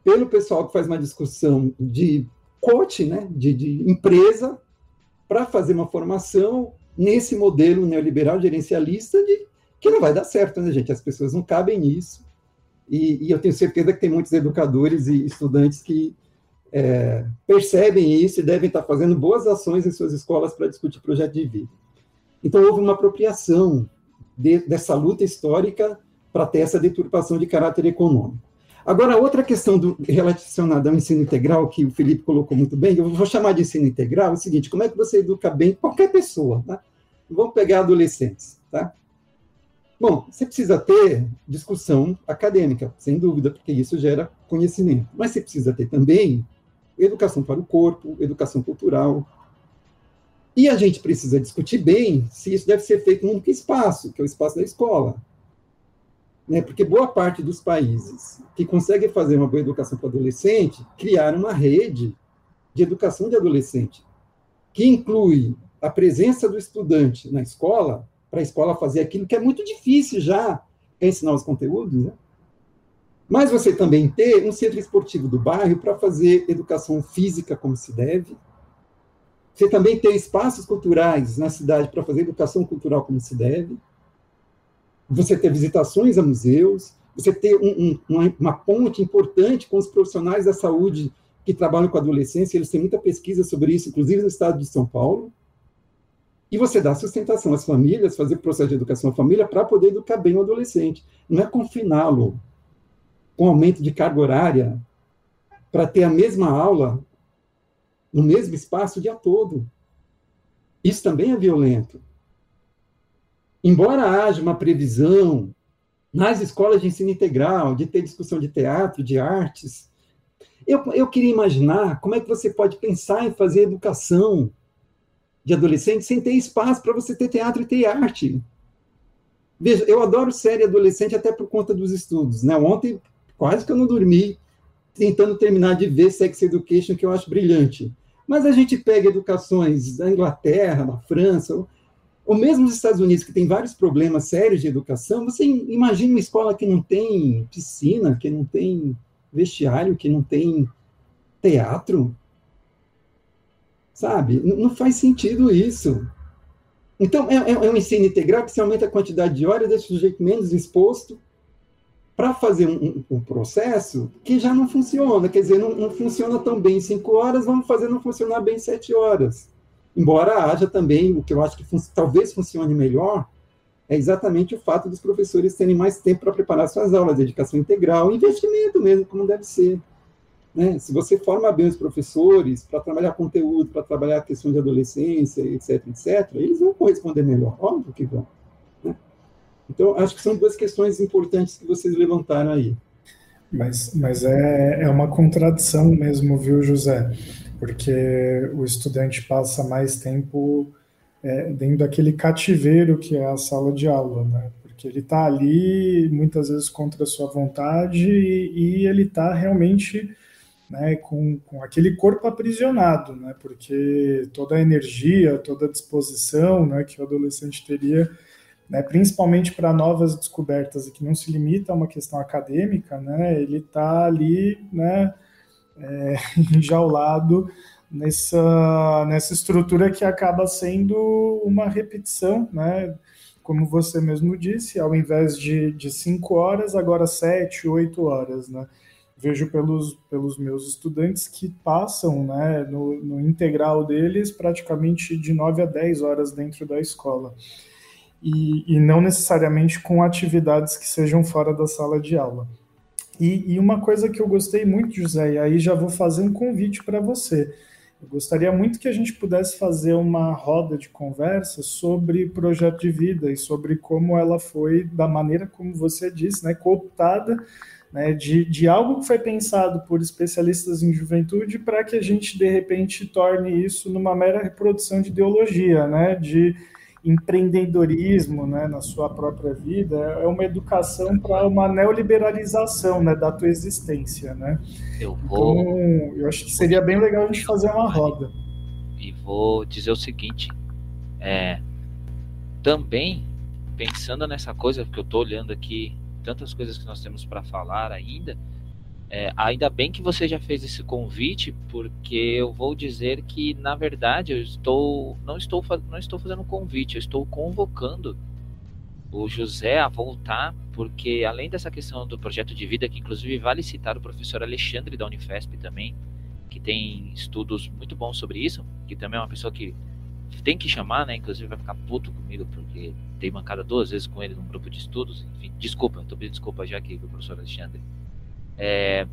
pelo pessoal que faz uma discussão de coach, né, de, de empresa, para fazer uma formação nesse modelo neoliberal gerencialista de que não vai dar certo, né, gente? As pessoas não cabem nisso. E, e eu tenho certeza que tem muitos educadores e estudantes que é, percebem isso e devem estar fazendo boas ações em suas escolas para discutir projeto de vida. Então, houve uma apropriação de, dessa luta histórica para ter essa deturpação de caráter econômico. Agora, outra questão do, relacionada ao ensino integral, que o Felipe colocou muito bem, eu vou chamar de ensino integral, é o seguinte, como é que você educa bem qualquer pessoa, tá? Vamos pegar adolescentes, tá? Bom, você precisa ter discussão acadêmica, sem dúvida, porque isso gera conhecimento. Mas você precisa ter também educação para o corpo, educação cultural. E a gente precisa discutir bem se isso deve ser feito num único espaço, que é o espaço da escola. Né? Porque boa parte dos países que conseguem fazer uma boa educação para adolescente criaram uma rede de educação de adolescente, que inclui a presença do estudante na escola para a escola fazer aquilo que é muito difícil já ensinar os conteúdos, né? Mas você também ter um centro esportivo do bairro para fazer educação física como se deve. Você também ter espaços culturais na cidade para fazer educação cultural como se deve. Você ter visitações a museus. Você ter um, um, uma, ponte importante com os profissionais da saúde que trabalham com adolescência. Eles têm muita pesquisa sobre isso, inclusive no estado de São Paulo. E você dá sustentação às famílias, fazer processo de educação à família para poder educar bem o adolescente. Não é confiná-lo com aumento de carga horária para ter a mesma aula no mesmo espaço o dia todo. Isso também é violento. Embora haja uma previsão nas escolas de ensino integral, de ter discussão de teatro, de artes, eu, eu queria imaginar como é que você pode pensar em fazer educação de adolescente sem ter espaço para você ter teatro e ter arte. Veja, eu adoro série adolescente até por conta dos estudos. Né? Ontem, quase que eu não dormi tentando terminar de ver Sex Education, que eu acho brilhante. Mas a gente pega educações da Inglaterra, da França, ou, mesmo nos Estados Unidos, que tem vários problemas sérios de educação. Você imagina uma escola que não tem piscina, que não tem vestiário, que não tem teatro sabe? Não faz sentido isso. Então, é, é, é um ensino integral que se aumenta a quantidade de horas, deixa o sujeito menos exposto para fazer um, um, processo que já não funciona. Quer dizer, não, não funciona tão bem em cinco horas, vamos fazer não funcionar bem em sete horas. Embora haja também, o que eu acho que fun talvez funcione melhor, é exatamente o fato dos professores terem mais tempo para preparar suas aulas, dedicação integral, investimento mesmo, como deve ser. Né? Se você forma bem os professores para trabalhar conteúdo, para trabalhar a questão de adolescência, etc., etc., eles vão corresponder melhor, óbvio que vão. Né? Então, acho que são duas questões importantes que vocês levantaram aí. Mas, mas é, é uma contradição mesmo, viu, José? Porque o estudante passa mais tempo é, dentro daquele cativeiro que é a sala de aula, né? Porque ele está ali muitas vezes contra a sua vontade e, e ele está realmente né, com, com aquele corpo aprisionado, né, porque toda a energia, toda a disposição né, que o adolescente teria, né, principalmente para novas descobertas e que não se limita a uma questão acadêmica, né, ele está ali né, é, enjaulado nessa, nessa estrutura que acaba sendo uma repetição, né? Como você mesmo disse, ao invés de, de cinco horas, agora sete, oito horas, né? Vejo pelos, pelos meus estudantes que passam né, no, no integral deles praticamente de nove a dez horas dentro da escola. E, e, não necessariamente com atividades que sejam fora da sala de aula. E, e, uma coisa que eu gostei muito, José, e aí já vou fazer um convite para você. Eu gostaria muito que a gente pudesse fazer uma roda de conversa sobre projeto de vida e sobre como ela foi, da maneira como você disse, né, cooptada né, de, de algo que foi pensado por especialistas em juventude para que a gente, de repente, torne isso numa mera reprodução de ideologia, né, de empreendedorismo né, na sua própria vida, é uma educação para uma neoliberalização né, da tua existência. Né? Eu vou. Então, eu acho que seria bem legal a gente fazer uma roda. E vou dizer o seguinte: é, também pensando nessa coisa, porque eu estou olhando aqui tantas coisas que nós temos para falar ainda. É, ainda bem que você já fez esse convite, porque eu vou dizer que, na verdade, eu estou não estou, não estou fazendo um convite, eu estou convocando o José a voltar, porque além dessa questão do projeto de vida, que inclusive vale citar o professor Alexandre da Unifesp também, que tem estudos muito bons sobre isso, que também é uma pessoa que tem que chamar, né? Inclusive vai ficar puto comigo, porque tem mancada duas vezes com ele num grupo de estudos. Enfim, desculpa, estou pedindo desculpa já aqui pro professor Alexandre. É,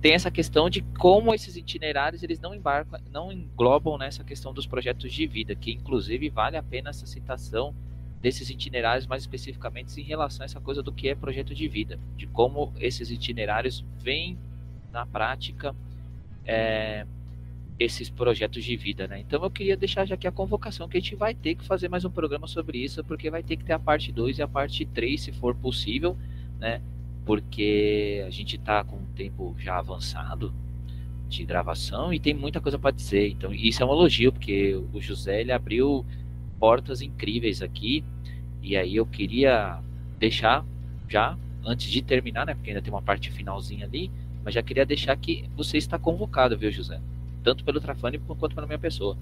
tem essa questão de como esses itinerários eles não embarcam, não englobam nessa questão dos projetos de vida, que inclusive vale a pena essa citação desses itinerários mais especificamente em relação a essa coisa do que é projeto de vida, de como esses itinerários vêm na prática é, esses projetos de vida, né? Então eu queria deixar já aqui a convocação que a gente vai ter que fazer mais um programa sobre isso, porque vai ter que ter a parte 2 e a parte 3, se for possível, né? Porque a gente está com um tempo já avançado de gravação e tem muita coisa para dizer. Então, isso é um elogio, porque o José ele abriu portas incríveis aqui. E aí eu queria deixar já antes de terminar, né, porque ainda tem uma parte finalzinha ali, mas já queria deixar que você está convocado, viu, José? Tanto pelo Trafani quanto pela minha pessoa.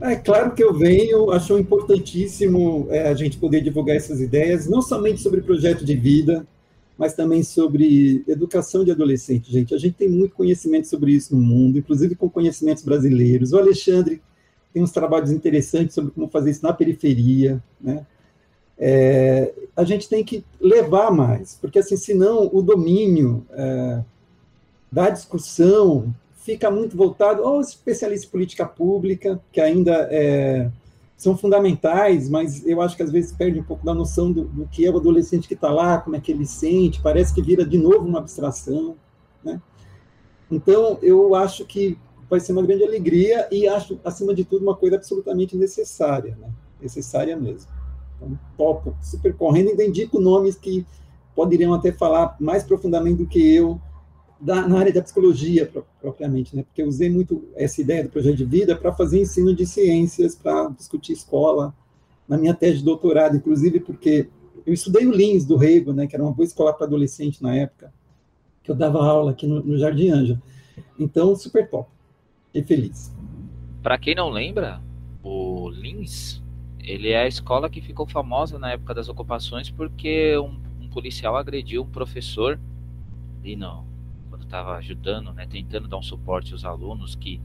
É claro que eu venho, acho importantíssimo é, a gente poder divulgar essas ideias, não somente sobre projeto de vida, mas também sobre educação de adolescente, gente. A gente tem muito conhecimento sobre isso no mundo, inclusive com conhecimentos brasileiros. O Alexandre tem uns trabalhos interessantes sobre como fazer isso na periferia, né? É, a gente tem que levar mais, porque assim, senão o domínio é, da discussão fica muito voltado aos especialistas em política pública, que ainda é, são fundamentais, mas eu acho que às vezes perde um pouco da noção do, do que é o adolescente que está lá, como é que ele sente, parece que vira de novo uma abstração, né? Então, eu acho que vai ser uma grande alegria e acho, acima de tudo, uma coisa absolutamente necessária, né? Necessária mesmo. Então, topo, super correndo, e indico nomes que poderiam até falar mais profundamente do que eu da, na área da psicologia propriamente, né? Porque eu usei muito essa ideia do projeto de vida para fazer ensino de ciências, para discutir escola, na minha tese de doutorado, inclusive porque eu estudei o Lins do Rego, né? Que era uma boa escola para adolescente na época, que eu dava aula aqui no, no Jardim Anja. Então, super top. Fiquei feliz. Para quem não lembra, o Lins, ele é a escola que ficou famosa na época das ocupações porque um, um policial agrediu um professor e não estava ajudando, né, tentando dar um suporte aos alunos que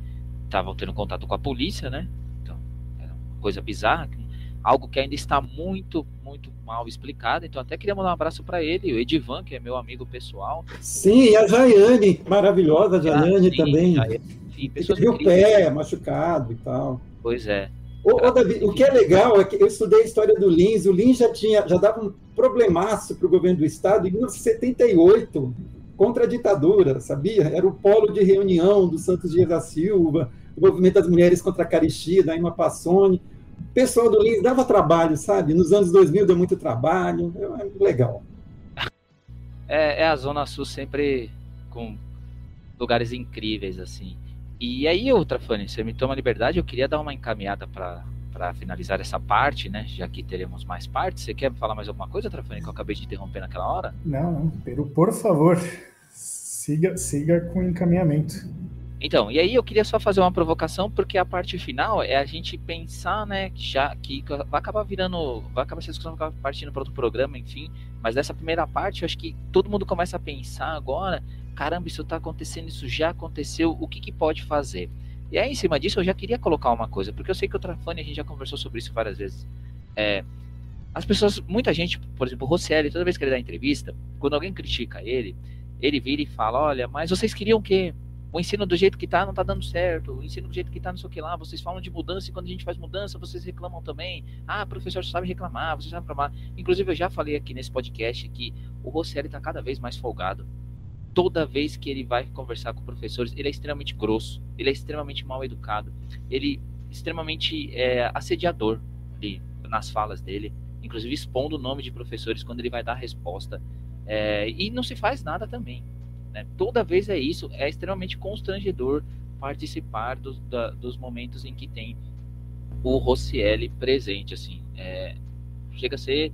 estavam tendo contato com a polícia, né? Então, era uma coisa bizarra, algo que ainda está muito, muito mal explicado. Então, até queria mandar um abraço para ele, o Edivan, que é meu amigo pessoal. Sim, e a Jaiane, maravilhosa, a Jaiane ah, também. Sim, teve o pé machucado e tal. Pois é. Ô, ô, Davi, o que é legal é que eu estudei a história do Lins, o Lins já tinha, já dava um problemaço para o governo do estado em 1978 contra a ditadura, sabia? Era o polo de reunião do Santos Dias da Silva, o movimento das mulheres contra a caristia, da Ima Passoni. O pessoal do Lins dava trabalho, sabe? Nos anos 2000 deu muito trabalho, é legal. É, é a Zona Sul sempre com lugares incríveis, assim. E aí, outra, Fanny, você me toma liberdade, eu queria dar uma encaminhada para para finalizar essa parte, né? Já que teremos mais partes. Você quer falar mais alguma coisa, Trafani, que eu acabei de interromper naquela hora? Não, não. Pero, por favor, siga, siga com o encaminhamento. Então, e aí eu queria só fazer uma provocação, porque a parte final é a gente pensar, né, que já que vai acabar virando, vai acabar essa discussão vai acabar partindo para outro programa, enfim, mas nessa primeira parte, eu acho que todo mundo começa a pensar agora, caramba, isso está acontecendo, isso já aconteceu, o que, que pode fazer? E aí, em cima disso, eu já queria colocar uma coisa, porque eu sei que o Trafani, a gente já conversou sobre isso várias vezes. É, as pessoas, muita gente, por exemplo, o Rosselli, toda vez que ele dá entrevista, quando alguém critica ele, ele vira e fala: Olha, mas vocês queriam o quê? O ensino do jeito que tá não tá dando certo. O ensino do jeito que tá não sei o que lá. Vocês falam de mudança e quando a gente faz mudança, vocês reclamam também. Ah, professor sabe reclamar, você sabe reclamar. Inclusive, eu já falei aqui nesse podcast que o Rosselli tá cada vez mais folgado. Toda vez que ele vai conversar com professores, ele é extremamente grosso, ele é extremamente mal educado, ele é extremamente é, assediador ali, nas falas dele, inclusive expondo o nome de professores quando ele vai dar a resposta. É, e não se faz nada também. Né? Toda vez é isso, é extremamente constrangedor participar dos, da, dos momentos em que tem o Rossielli presente, assim, é, chega a ser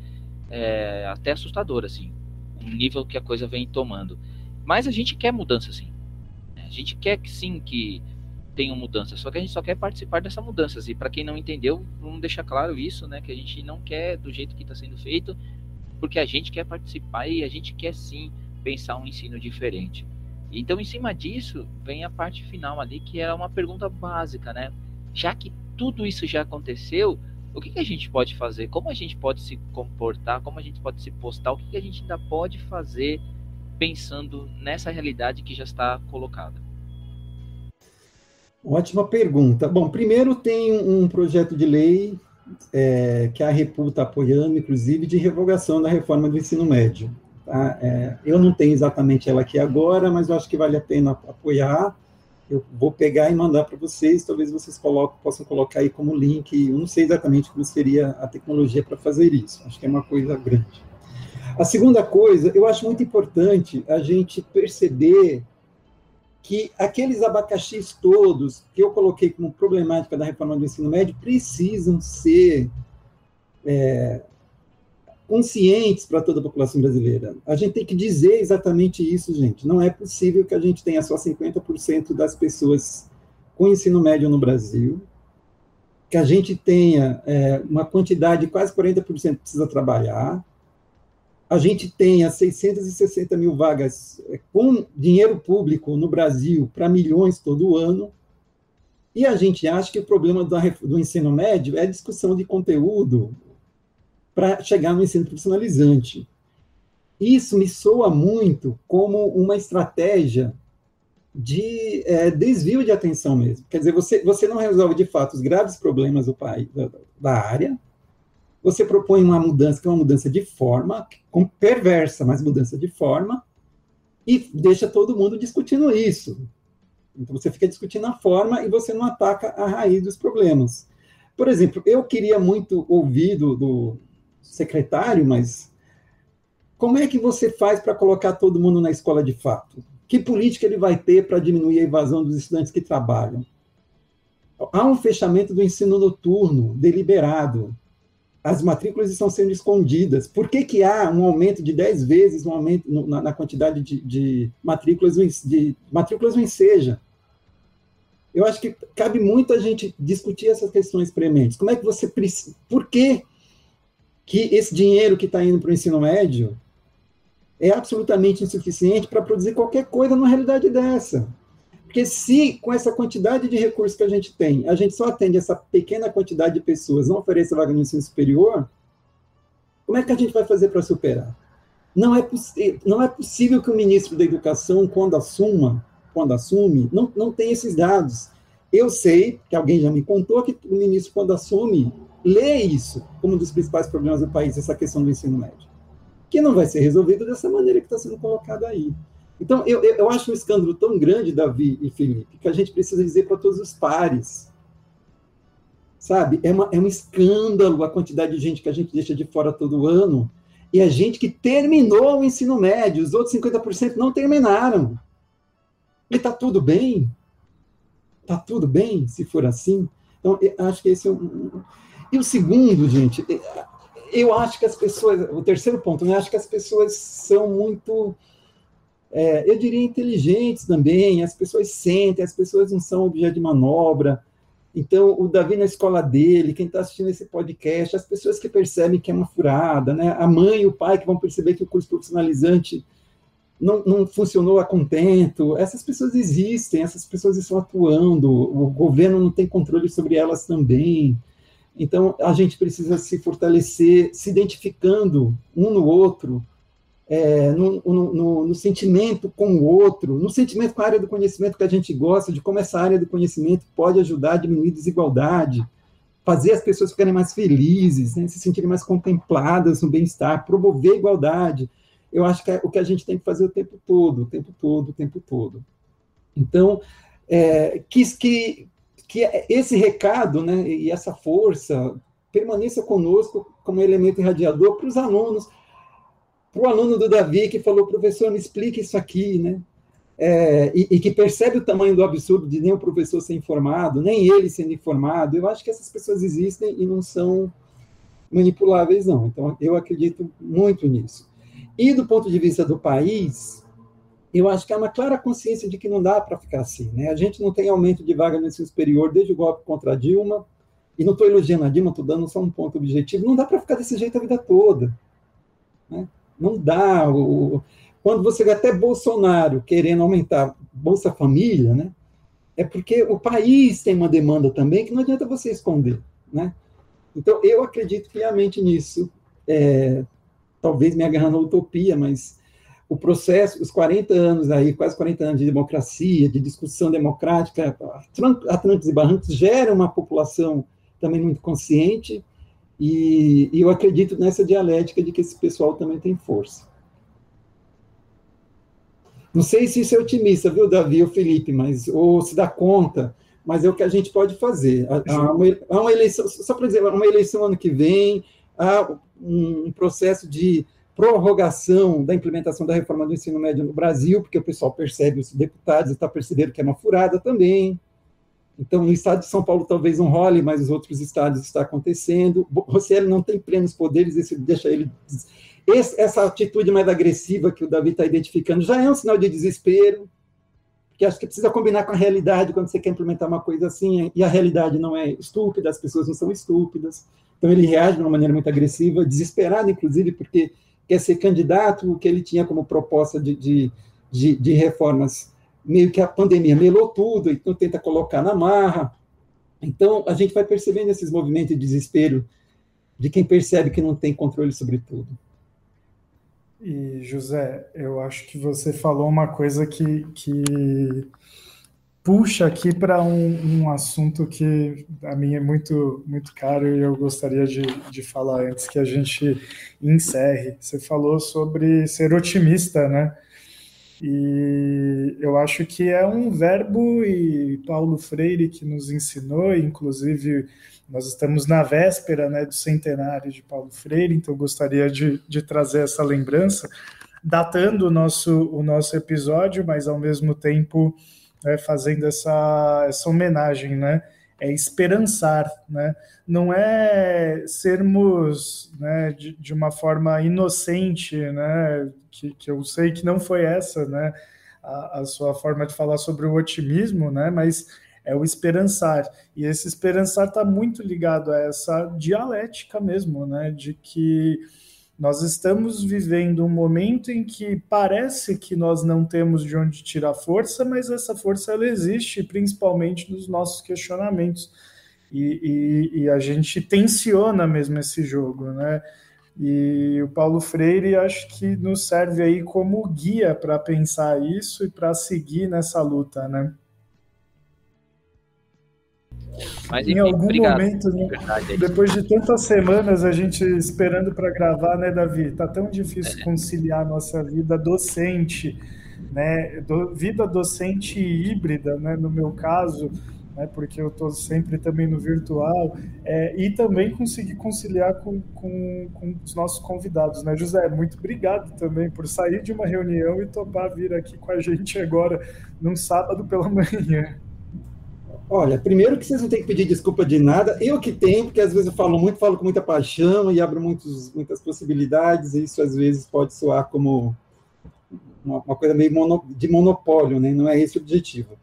é, até assustador, assim, o nível que a coisa vem tomando. Mas a gente quer mudança, sim. A gente quer que sim que tenham mudanças, só que a gente só quer participar dessas mudanças. E para quem não entendeu, vamos deixar claro isso, né? Que a gente não quer do jeito que está sendo feito, porque a gente quer participar e a gente quer sim pensar um ensino diferente. Então, em cima disso, vem a parte final ali, que é uma pergunta básica, né? Já que tudo isso já aconteceu, o que, que a gente pode fazer? Como a gente pode se comportar? Como a gente pode se postar? O que, que a gente ainda pode fazer pensando nessa realidade que já está colocada? Ótima pergunta. Bom, primeiro tem um projeto de lei é, que a República está apoiando, inclusive, de revogação da reforma do ensino médio. Tá? É, eu não tenho exatamente ela aqui agora, mas eu acho que vale a pena apoiar. Eu vou pegar e mandar para vocês, talvez vocês coloquem, possam colocar aí como link. Eu não sei exatamente como seria a tecnologia para fazer isso, acho que é uma coisa grande. A segunda coisa, eu acho muito importante a gente perceber que aqueles abacaxis todos que eu coloquei como problemática da reforma do ensino médio precisam ser é, conscientes para toda a população brasileira. A gente tem que dizer exatamente isso, gente. Não é possível que a gente tenha só 50% das pessoas com ensino médio no Brasil, que a gente tenha é, uma quantidade de quase 40% que precisa trabalhar, a gente tenha 660 mil vagas é, com dinheiro público no Brasil para milhões todo ano, e a gente acha que o problema do, ensino médio é discussão de conteúdo, para chegar no ensino profissionalizante. Isso me soa muito como uma estratégia de é, desvio de atenção mesmo. Quer dizer, você, você não resolve de fato os graves problemas do país, da, da área, você propõe uma mudança que é uma mudança de forma, com perversa, mas mudança de forma, e deixa todo mundo discutindo isso. Então você fica discutindo a forma e você não ataca a raiz dos problemas. Por exemplo, eu queria muito ouvir do, do secretário, mas como é que você faz para colocar todo mundo na escola de fato? Que política ele vai ter para diminuir a evasão dos estudantes que trabalham? Há um fechamento do ensino noturno deliberado. As matrículas estão sendo escondidas. Por que, que há um aumento de 10 vezes um aumento na, na quantidade de, de, matrículas, de matrículas no Enseja? Eu acho que cabe muito a gente discutir essas questões prementes. Como é que você precisa. Por que que esse dinheiro que está indo para o ensino médio é absolutamente insuficiente para produzir qualquer coisa numa realidade dessa. Porque se, com essa quantidade de recursos que a gente tem, a gente só atende essa pequena quantidade de pessoas, não oferece vaga no ensino superior, como é que a gente vai fazer para superar? Não é, não é possível que o ministro da Educação, quando assuma, quando assume, não, não tenha esses dados. Eu sei, que alguém já me contou, que o ministro, quando assume, lê isso como um dos principais problemas do país, essa questão do ensino médio, que não vai ser resolvido dessa maneira que está sendo colocada aí. Então, eu, eu acho um escândalo tão grande, Davi e Felipe, que a gente precisa dizer para todos os pares. Sabe? É, uma, é um escândalo a quantidade de gente que a gente deixa de fora todo ano, e a gente que terminou o ensino médio, os outros 50% não terminaram. E está tudo bem? Está tudo bem se for assim? Então, acho que esse é um, e o segundo, gente, eu acho que as pessoas, o terceiro ponto, né, eu acho que as pessoas são muito é, eu diria inteligentes também, as pessoas sentem, as pessoas não são objeto de manobra. Então, o Davi na escola dele, quem está assistindo esse podcast, as pessoas que percebem que é uma furada, né? a mãe e o pai que vão perceber que o curso profissionalizante não, não funcionou a contento, essas pessoas existem, essas pessoas estão atuando, o governo não tem controle sobre elas também. Então, a gente precisa se fortalecer, se identificando um no outro, é, no, no, no, sentimento com o outro, no sentimento com a área do conhecimento que a gente gosta, de como essa área do conhecimento pode ajudar a diminuir desigualdade, fazer as pessoas ficarem mais felizes, né, se sentirem mais contempladas no bem-estar, promover igualdade. Eu acho que é o que a gente tem que fazer o tempo todo, o tempo todo, o tempo todo. Então, é, quis que, que esse recado né, e essa força permaneça conosco como elemento irradiador para os alunos, para o aluno do Davi que falou, professor, me explique isso aqui, né? É, e, e, que percebe o tamanho do absurdo de nem o professor ser informado, nem ele sendo informado. Eu acho que essas pessoas existem e não são manipuláveis, não. Então, eu acredito muito nisso. E do ponto de vista do país, eu acho que há uma clara consciência de que não dá para ficar assim. Né? A gente não tem aumento de vaga no ensino superior desde o golpe contra a Dilma, e não estou elogiando a Dilma, estou dando só um ponto objetivo. Não dá para ficar desse jeito a vida toda. Né? Não dá. O, quando você vê até Bolsonaro querendo aumentar Bolsa Família, né, é porque o país tem uma demanda também que não adianta você esconder. Né? Então, eu acredito piamente nisso. É, talvez me agarrando à utopia, mas o processo, os 40 anos aí, quase 40 anos de democracia, de discussão democrática, a trancos e barrancos, gera uma população também muito consciente, e, e, eu acredito nessa dialética de que esse pessoal também tem força. Não sei se isso é otimista, viu, Davi ou Felipe, mas ou se dá conta, mas é o que a gente pode fazer. Há uma, há uma eleição, só para dizer, há uma eleição ano que vem, há um processo de prorrogação da implementação da reforma do ensino médio no Brasil, porque o pessoal percebe, os deputados está percebendo que é uma furada também. Então, no estado de São Paulo talvez não role, mas os outros estados está acontecendo. Rosselli não tem plenos poderes, isso deixa ele. Esse, essa atitude mais agressiva que o Davi está identificando já é um sinal de desespero, que acho que precisa combinar com a realidade quando você quer implementar uma coisa assim, e a realidade não é estúpida, as pessoas não são estúpidas. Então, ele reage de uma maneira muito agressiva, desesperado, inclusive, porque quer ser candidato, o que ele tinha como proposta de, de, de, de reformas meio que a pandemia melou tudo, então tenta colocar na marra. Então, a gente vai percebendo esses movimentos de desespero de quem percebe que não tem controle sobre tudo. E, José, eu acho que você falou uma coisa que, que puxa aqui para um, um, assunto que a mim é muito, muito caro e eu gostaria de, de falar antes que a gente encerre. Você falou sobre ser otimista, né? E eu acho que é um verbo, e Paulo Freire que nos ensinou, inclusive nós estamos na véspera né, do centenário de Paulo Freire, então gostaria de, de trazer essa lembrança, datando o nosso, o nosso episódio, mas ao mesmo tempo né, fazendo essa, essa homenagem, né? É esperançar, né? Não é sermos né, de, de uma forma inocente, né? que, que eu sei que não foi essa, né, a, a sua forma de falar sobre o otimismo, né, mas é o esperançar. E esse esperançar está muito ligado a essa dialética mesmo, né, de que nós estamos vivendo um momento em que parece que nós não temos de onde tirar força, mas essa força ela existe, principalmente nos nossos questionamentos. E, e, e a gente tensiona mesmo esse jogo, né? E o Paulo Freire acho que nos serve aí como guia para pensar isso e para seguir nessa luta, né? Mas, enfim, em algum obrigado. momento, né, depois de tantas semanas a gente esperando para gravar, né, Davi? Tá tão difícil é. conciliar nossa vida docente, né, do, vida docente híbrida, né, no meu caso, né, porque eu estou sempre também no virtual, é, e também conseguir conciliar com, com, com, os nossos convidados. Né? José, muito obrigado também por sair de uma reunião e topar vir aqui com a gente agora, num sábado pela manhã. Olha, primeiro que vocês não têm que pedir desculpa de nada, eu que tenho, porque às vezes eu falo muito, falo com muita paixão e abro muitos, muitas possibilidades, e isso às vezes pode soar como uma, uma coisa meio mono, de monopólio, né? Não é esse o objetivo.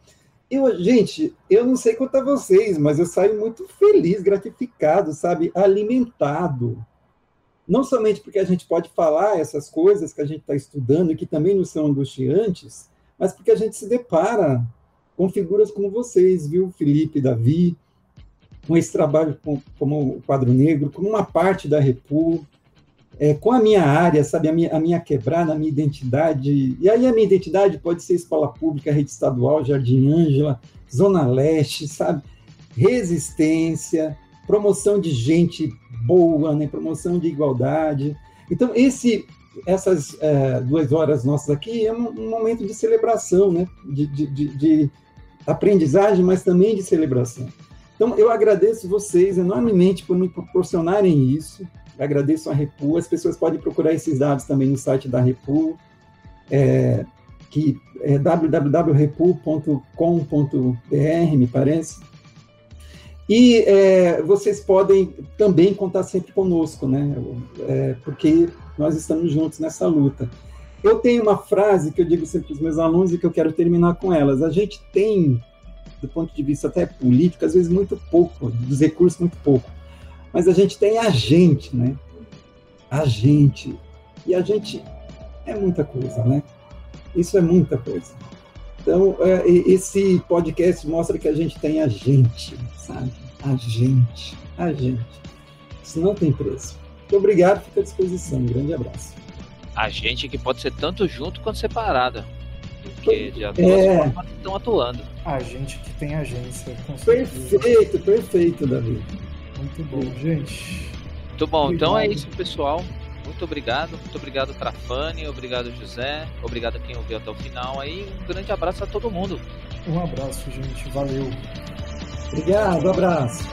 Eu, gente, eu não sei quanto a vocês, mas eu saio muito feliz, gratificado, sabe? Alimentado. Não somente porque a gente pode falar essas coisas que a gente está estudando e que também não são angustiantes, mas porque a gente se depara com figuras como vocês, viu, Felipe, Davi, com esse trabalho com, como o Quadro Negro, como uma parte da Repu, é, com a minha área, sabe, a minha, a minha quebrada, a minha identidade. E aí a minha identidade pode ser escola pública, rede estadual, Jardim Ângela, Zona Leste, sabe? Resistência, promoção de gente boa, né? promoção de igualdade. Então, esse, essas é, duas horas nossas aqui é um, um momento de celebração, né? de, de, de, de aprendizagem, mas também de celebração. Então, eu agradeço vocês enormemente por me proporcionarem isso. Agradeço a Repu. As pessoas podem procurar esses dados também no site da Repu, é, que é www.repu.com.br, me parece. E é, vocês podem também contar sempre conosco, né? É, porque nós estamos juntos nessa luta. Eu tenho uma frase que eu digo sempre para os meus alunos e que eu quero terminar com elas. A gente tem do ponto de vista até político, às vezes muito pouco, dos recursos muito pouco. Mas a gente tem a gente, né? A gente. E a gente é muita coisa, né? Isso é muita coisa. Então, é, esse podcast mostra que a gente tem a gente, sabe? A gente, a gente. Isso não tem preço. Muito obrigado, fica à disposição. Um grande abraço. A gente que pode ser tanto junto quanto separada. Porque já duas é... formas estão atuando. A gente que tem agência. Perfeito, perfeito, Davi. Muito bom, gente. Muito bom. Obrigado. Então é isso, pessoal. Muito obrigado. Muito obrigado, Trafani. Obrigado, José. Obrigado a quem ouviu até o final. Aí, um grande abraço a todo mundo. Um abraço, gente. Valeu. Obrigado, abraço.